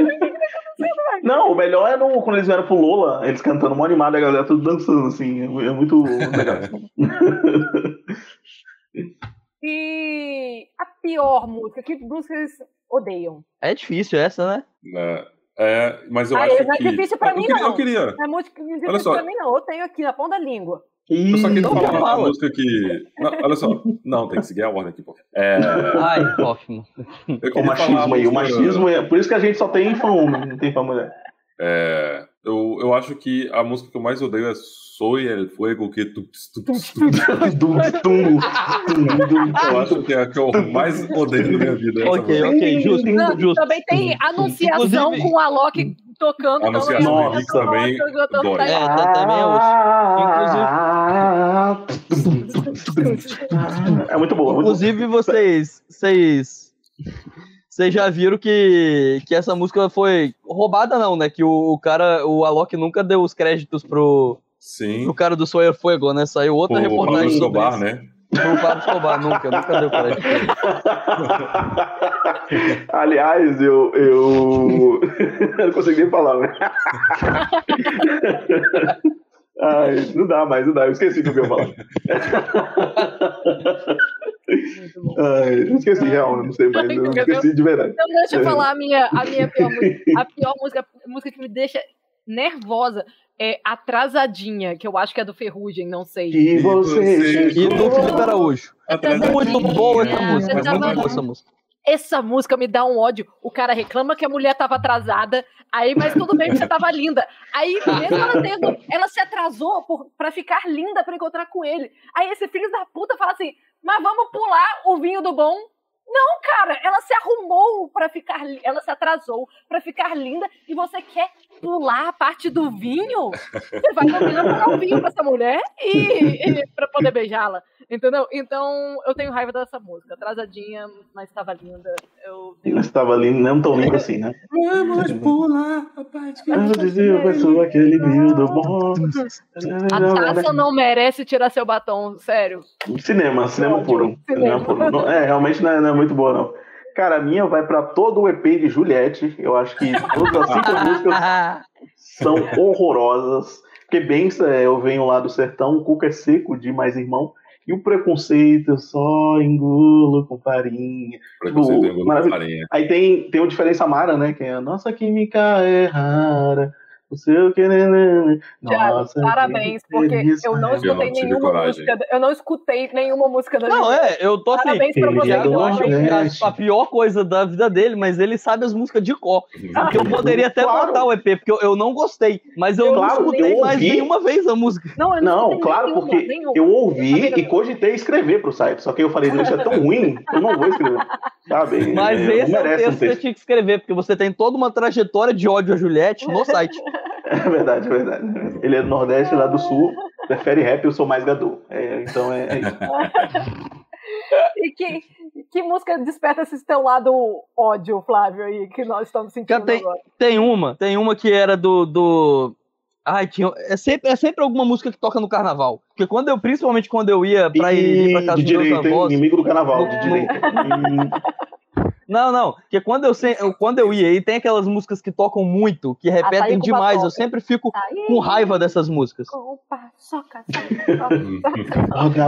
assim, não o melhor é no, quando eles vieram pro Lola, eles cantando mó animado, a galera tudo dançando, assim. É muito legal. E a pior música, que música vocês odeiam? É difícil essa, né? É, é, mas eu Ah, acho não é que. difícil pra eu mim, queria, não. Eu queria. Não é música que Olha só. pra mim, não. Eu tenho aqui na ponta da língua. Eu só queria Então falar uma fala. música que. Não, olha só. Não, tem que seguir a ordem aqui, pô. É, Ai, eu O machismo aí, o machismo é. Por isso que a gente só tem fã homem, não tem fã mulher. É, eu, eu acho que a música que eu mais odeio é Soy el Fuego que tu, Eu acho que é a que eu mais odeio na minha vida. Ok, música. ok, justo, Não, justo. também tem anunciação Inclusive- com o Alok tocando. então Anunciação não é- do Mix não é- também é- é- dói. É, tá- também É muito boa. muito Inclusive, vocês. Vocês. Vocês já viram que, que essa música foi roubada, não, né? Que o, o cara, o Alok nunca deu os créditos pro, Sim. pro cara do Soyer Fuego, né? Saiu O outra Pablo reportagem sobre Escobar, isso. né? Pro Pablo Escobar, nunca, nunca deu crédito. Aliás, eu. Eu, eu não consegui nem falar, né? Ai, não dá mais, não dá. Eu esqueci do que eu ia falar. Ai, eu esqueci, real, não sei mais. Eu esqueci de verdade. Então deixa eu falar a minha, a minha pior música. A pior música, a música que me deixa nervosa é Atrasadinha, que eu acho que é do Ferrugem, não sei. Que você. E do Felipe Araújo. Atrasadinha. Muito boa essa música, Mas muito muito boa essa música. Essa música me dá um ódio. O cara reclama que a mulher tava atrasada, aí, mas tudo bem que você tava linda. Aí, mesmo ela tendo, ela se atrasou por, pra ficar linda pra encontrar com ele. Aí esse filho da puta fala assim: mas vamos pular o vinho do bom? Não, cara, ela se arrumou pra ficar, ela se atrasou pra ficar linda e você quer pular a parte do vinho? Você vai combinar pular o vinho pra essa mulher e, e para poder beijá-la, entendeu? Então eu tenho raiva dessa música, atrasadinha, mas estava linda. Eu tenho Mas tava lindo, não tão lindo assim, né? Vamos pular a parte que Eu dizia, pessoa, aquele vinho do bom. A taça não merece tirar seu batom, sério. Cinema, cinema puro. Cinema. Cinema puro. É, realmente não é, não é muito boa, não. Cara, a minha vai pra todo o EP de Juliette. Eu acho que todas as cinco músicas são horrorosas. Porque bem, é, eu venho lá do sertão, o cuco é seco de mais irmão. E o preconceito eu só engulo com farinha. Preconceito em Maravilha. farinha. Aí tem, tem o Diferença Mara, né? Que é a nossa química é rara. O seu querer. Thiago, Nossa, parabéns, que porque eu não escutei nenhuma música. Eu não escutei nenhuma música da Não, é, eu tô assim. Parabéns pra você, Thiago, eu acho a, pior coisa da vida dele, mas ele sabe as músicas de cor. Porque eu poderia até Claro. botar o EP, porque eu, eu não gostei. Mas eu Claro, não escutei eu mais ouvi. nenhuma vez a música. Não, eu Não, claro, nenhuma, porque nenhuma. eu ouvi e cogitei escrever pro site. Só que eu falei, isso é tão ruim eu não vou escrever. Sabe? Mas esse é o texto que você tinha que escrever, porque você tem toda uma trajetória de ódio a Juliette no site. É verdade, é verdade. Ele é do Nordeste, lá do Sul, prefere rap, eu sou mais gadu. É, então é, é isso. E que, que música desperta esse teu lado ódio, Flávio, aí, que nós estamos sentindo Já tem- agora? Tem uma, tem uma que era do. do... Ai, tinha. É sempre, é sempre alguma música que toca no carnaval. Porque quando eu, principalmente quando eu ia pra ir, ir pra casa de dos meus direita, hein? avós. inimigo do carnaval, de No- direita. Não, não. Porque quando eu, se- quando eu ia, e tem aquelas músicas que tocam muito, que Açaí repetem com demais. Eu sempre fico Aí, com raiva dessas músicas. paçoca,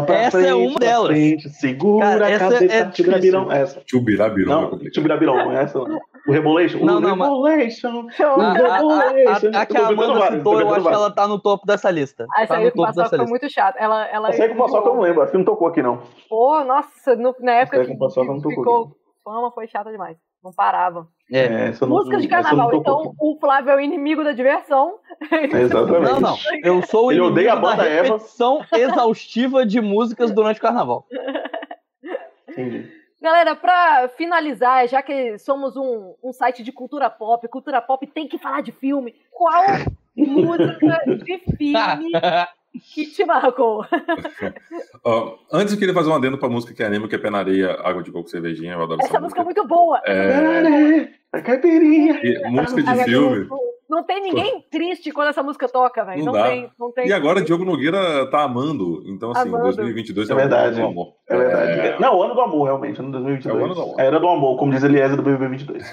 pra Essa é frente, uma pra delas. frente, segura Cara, a essa cabeça, é tibirabirão. Essa. Chubirabirão é Não, complicado. tibirabirão, essa não. O Rebolation? Não, o não, Rebolation. A, a- a- a- a que a Amanda citou, eu acho que ela tá no topo dessa lista. Ah, essa Tá aí no com topo paçoca dessa foi lista. muito chato. Ela, ela Essa aí com paçoca eu não lembro, acho que não tocou aqui não. Pô, nossa, no- na época Essa aí que, com paçoca não que tocou ficou fama foi chata demais. Não parava. É. essa não- Músicas de essa não carnaval. Então, o Flávio é o inimigo da diversão. Exatamente. Não, não. Eu sou o inimigo odeia a da banda Eva. repetição exaustiva de músicas durante o carnaval. Entendi. Galera, pra finalizar, já que somos um, um site de cultura pop, cultura pop tem que falar de filme. Qual música de filme que te marcou? Ó, antes eu queria fazer um adendo pra música que anima, que é Pé na Areia, Água de Coco Cervejinha. Eu adoro essa, Essa música é muito boa. É, A caipirinha. e música de filme. Não, tem ninguém triste quando essa música toca, velho. Não Não, dá. tem, não tem. E agora Diogo Nogueira tá amando. Então, assim, Amando. 2022 É é, verdade. um amor. É verdade. É... Não, o ano do amor, realmente, ano 2022. É o ano do amor. A era do amor, como diz Eliezer do BBB 22.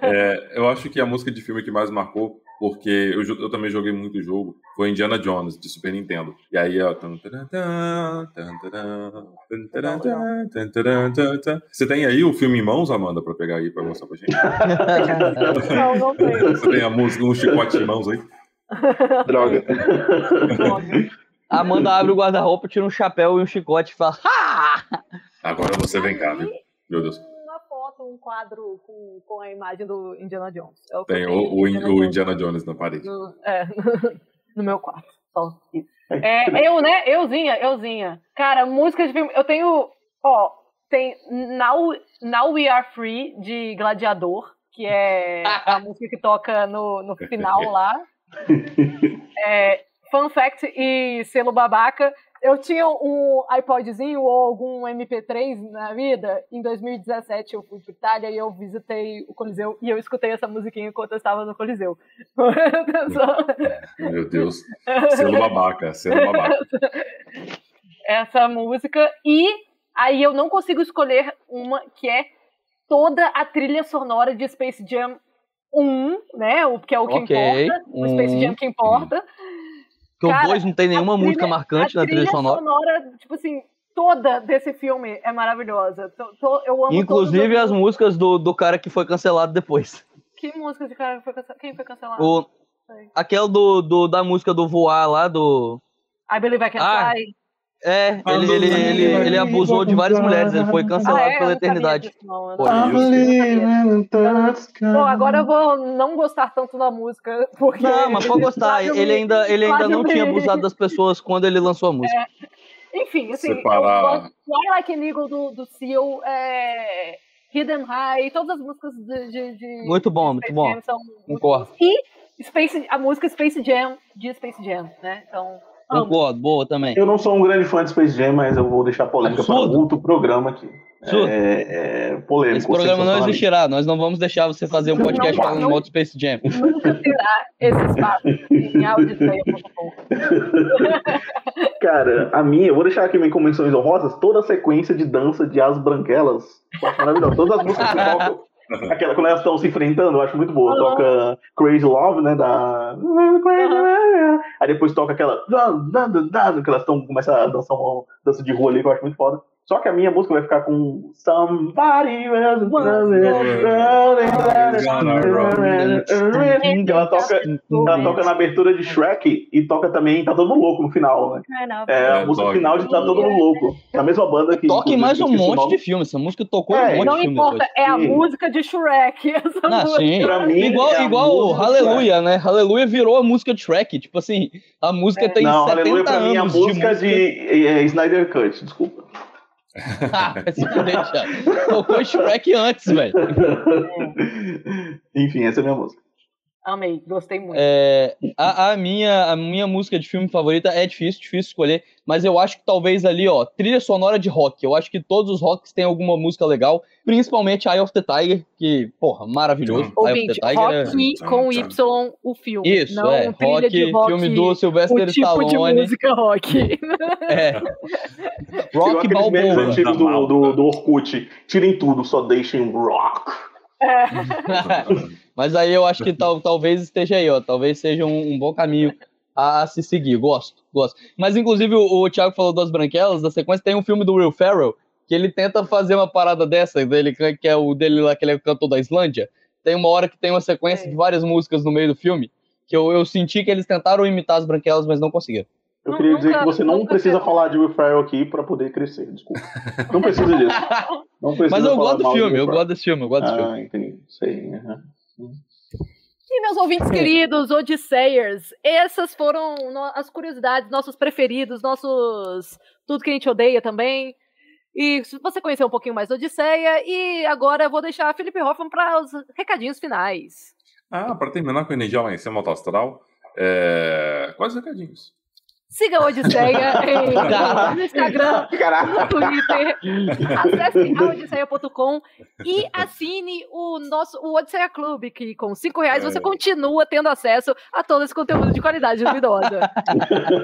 é, eu acho que a música de filme que mais marcou, porque eu, eu também joguei muito jogo, foi Indiana Jones, de Super Nintendo. E aí, ó. Você tem aí o filme em mãos, Amanda, pra pegar aí pra mostrar pra gente? Não, não tem. Você tem a música, um chicote em mãos aí? Droga. Amanda abre o guarda-roupa, tira um chapéu e um chicote e fala: Ha! Agora você vem cá, viu? Meu Deus. Uma foto, um quadro com, com a imagem do Indiana Jones. É o Tem o, o, Indiana, o Indiana Jones na parede. No, é, no meu quarto. Só isso. É, eu, né? Euzinha, euzinha. Cara, música de filme. Eu tenho. Ó, tem Now, Now We Are Free, de Gladiador, que é a música que toca no, no final lá. É, fun fact e selo babaca, eu tinha um iPodzinho ou algum MP3 na vida. Em 2017 eu fui para Itália e eu visitei o Coliseu e eu escutei essa musiquinha enquanto eu estava no Coliseu. Meu Deus. Selo babaca, selo babaca. Essa música. E aí eu não consigo escolher uma que é toda a trilha sonora de Space Jam 1, né? O que é o que okay. importa. O Space Jam que importa. Porque Cara, o 2 não tem nenhuma trilha, música marcante na trilha sonora. sonora. Tipo assim, toda desse filme é maravilhosa. Tô, tô, eu amo Inclusive as músicas do, do cara que foi cancelado depois. Que música de cara que foi cancelado? Quem foi cancelado? O, aquela do, do, da música do voar lá, do. I Believe I Can ah, Fly. É, ele, ele, ele, ele abusou de várias mulheres, ele foi cancelado ah, é? pela eternidade. Disso, não, Bom, agora eu vou não gostar tanto da música, porque... Não, mas pode gostar, ele ainda, ele ainda não tinha abusado das pessoas quando ele lançou a música. É. Enfim, assim, Separar... Fly Like an Eagle do, do Seal, é... Hidden High, todas as músicas de... de, de muito bom, muito bom, concordo. E Space, a música Space Jam, de Space Jam, né, então... Concordo, boa também. Eu não sou um grande fã de Space Jam, mas eu vou deixar polêmica Absurdo. para outro programa aqui. É, é, polêmico. Esse programa não existirá, nós não vamos deixar você fazer um podcast falando mal de Space Jam. Nunca terá esse espaço em Cara, a minha, eu vou deixar aqui minhas convenções honrosas, toda a sequência de dança de As Branquelas. Maravilhoso. Todas as músicas que tocam Aquela, quando elas estão se enfrentando, eu acho muito boa. Uhum. Toca Crazy Love, né? Da. Uhum. Aí depois toca aquela. Que elas estão começam a dançar uma dança de rua ali, que eu acho muito foda. Só que a minha música vai ficar com Somebody else ela toca, ela toca na abertura de Shrek e toca também Tá Todo Mundo Louco no final, né? É a música final de Tá Todo Mundo Louco. É a mesma banda que. Toca em mais um monte de filmes. Essa música tocou em um monte de filmes. Não importa, é a música de Shrek. Essa ah, sim. Pra mim, igual é igual Aleluia, né? Aleluia virou a música de Shrek. Tipo assim, a música tem não, 70 Aleluia pra mim é a música de, de Snyder Cut, desculpa. ah, Tocou Shrek antes, velho. Enfim, essa é a minha música. Amei, gostei muito. É, a, a, minha, a minha música de filme favorita é difícil, difícil escolher, mas eu acho que talvez ali, ó, trilha sonora de rock. Eu acho que todos os rocks têm alguma música legal, principalmente Eye of the Tiger, que, porra, maravilhoso. Ouvinte, Eye of the Tiger rock é... com Y o filme. Isso, não é. Rock, rock, filme do Sylvester o tipo Stallone. De música rock. É. rock Balboa. antigos do, do, do Orkut. Tirem tudo, só deixem rock. É. Mas aí eu acho que tal, talvez esteja aí, ó. Talvez seja um, um bom caminho a, a, se seguir. Gosto, gosto. Mas, inclusive, o, o Thiago falou das branquelas, da sequência, tem um filme do Will Ferrell que ele tenta fazer uma parada dessa, dele, que é o dele lá, que ele é cantor da Islândia. Tem uma hora que tem uma sequência é. de várias músicas no meio do filme, que eu, eu senti que eles tentaram imitar as branquelas, mas não conseguiram. Eu queria dizer que você não precisa falar de Will Ferrell aqui para poder crescer, desculpa. Não precisa disso. Não precisa Mas eu gosto do filme, eu gosto desse filme, eu gosto desse ah, filme. entendi. Sei, uhum. E meus ouvintes queridos, Odisseiers, essas foram as curiosidades, nossos preferidos, nossos. tudo que a gente odeia também. E você conheceu um pouquinho mais da Odisseia, e agora eu vou deixar a Felipe Hoffman para os recadinhos finais. Ah, para terminar com a energia lá em cima, astral, é... quais recadinhos? Siga a Odisseia em, no Instagram, no Twitter. Acesse aodisseia.com e assine o nosso o Odisseia Clube, que com 5 reais você continua tendo acesso a todo esse conteúdo de qualidade duvidosa.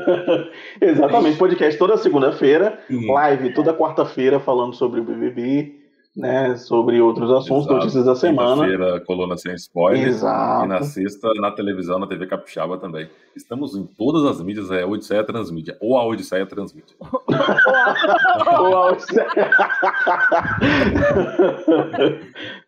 Exatamente, podcast toda segunda-feira, live toda quarta-feira falando sobre o BBB né, sobre outros assuntos, Exato. notícias da semana. Quinta-feira, coluna sem spoiler. Exato. E na sexta, na televisão, na TV Capixaba também. Estamos em todas as mídias, é Odisseia Transmídia, ou a Odisseia Transmídia. ou a Odisseia.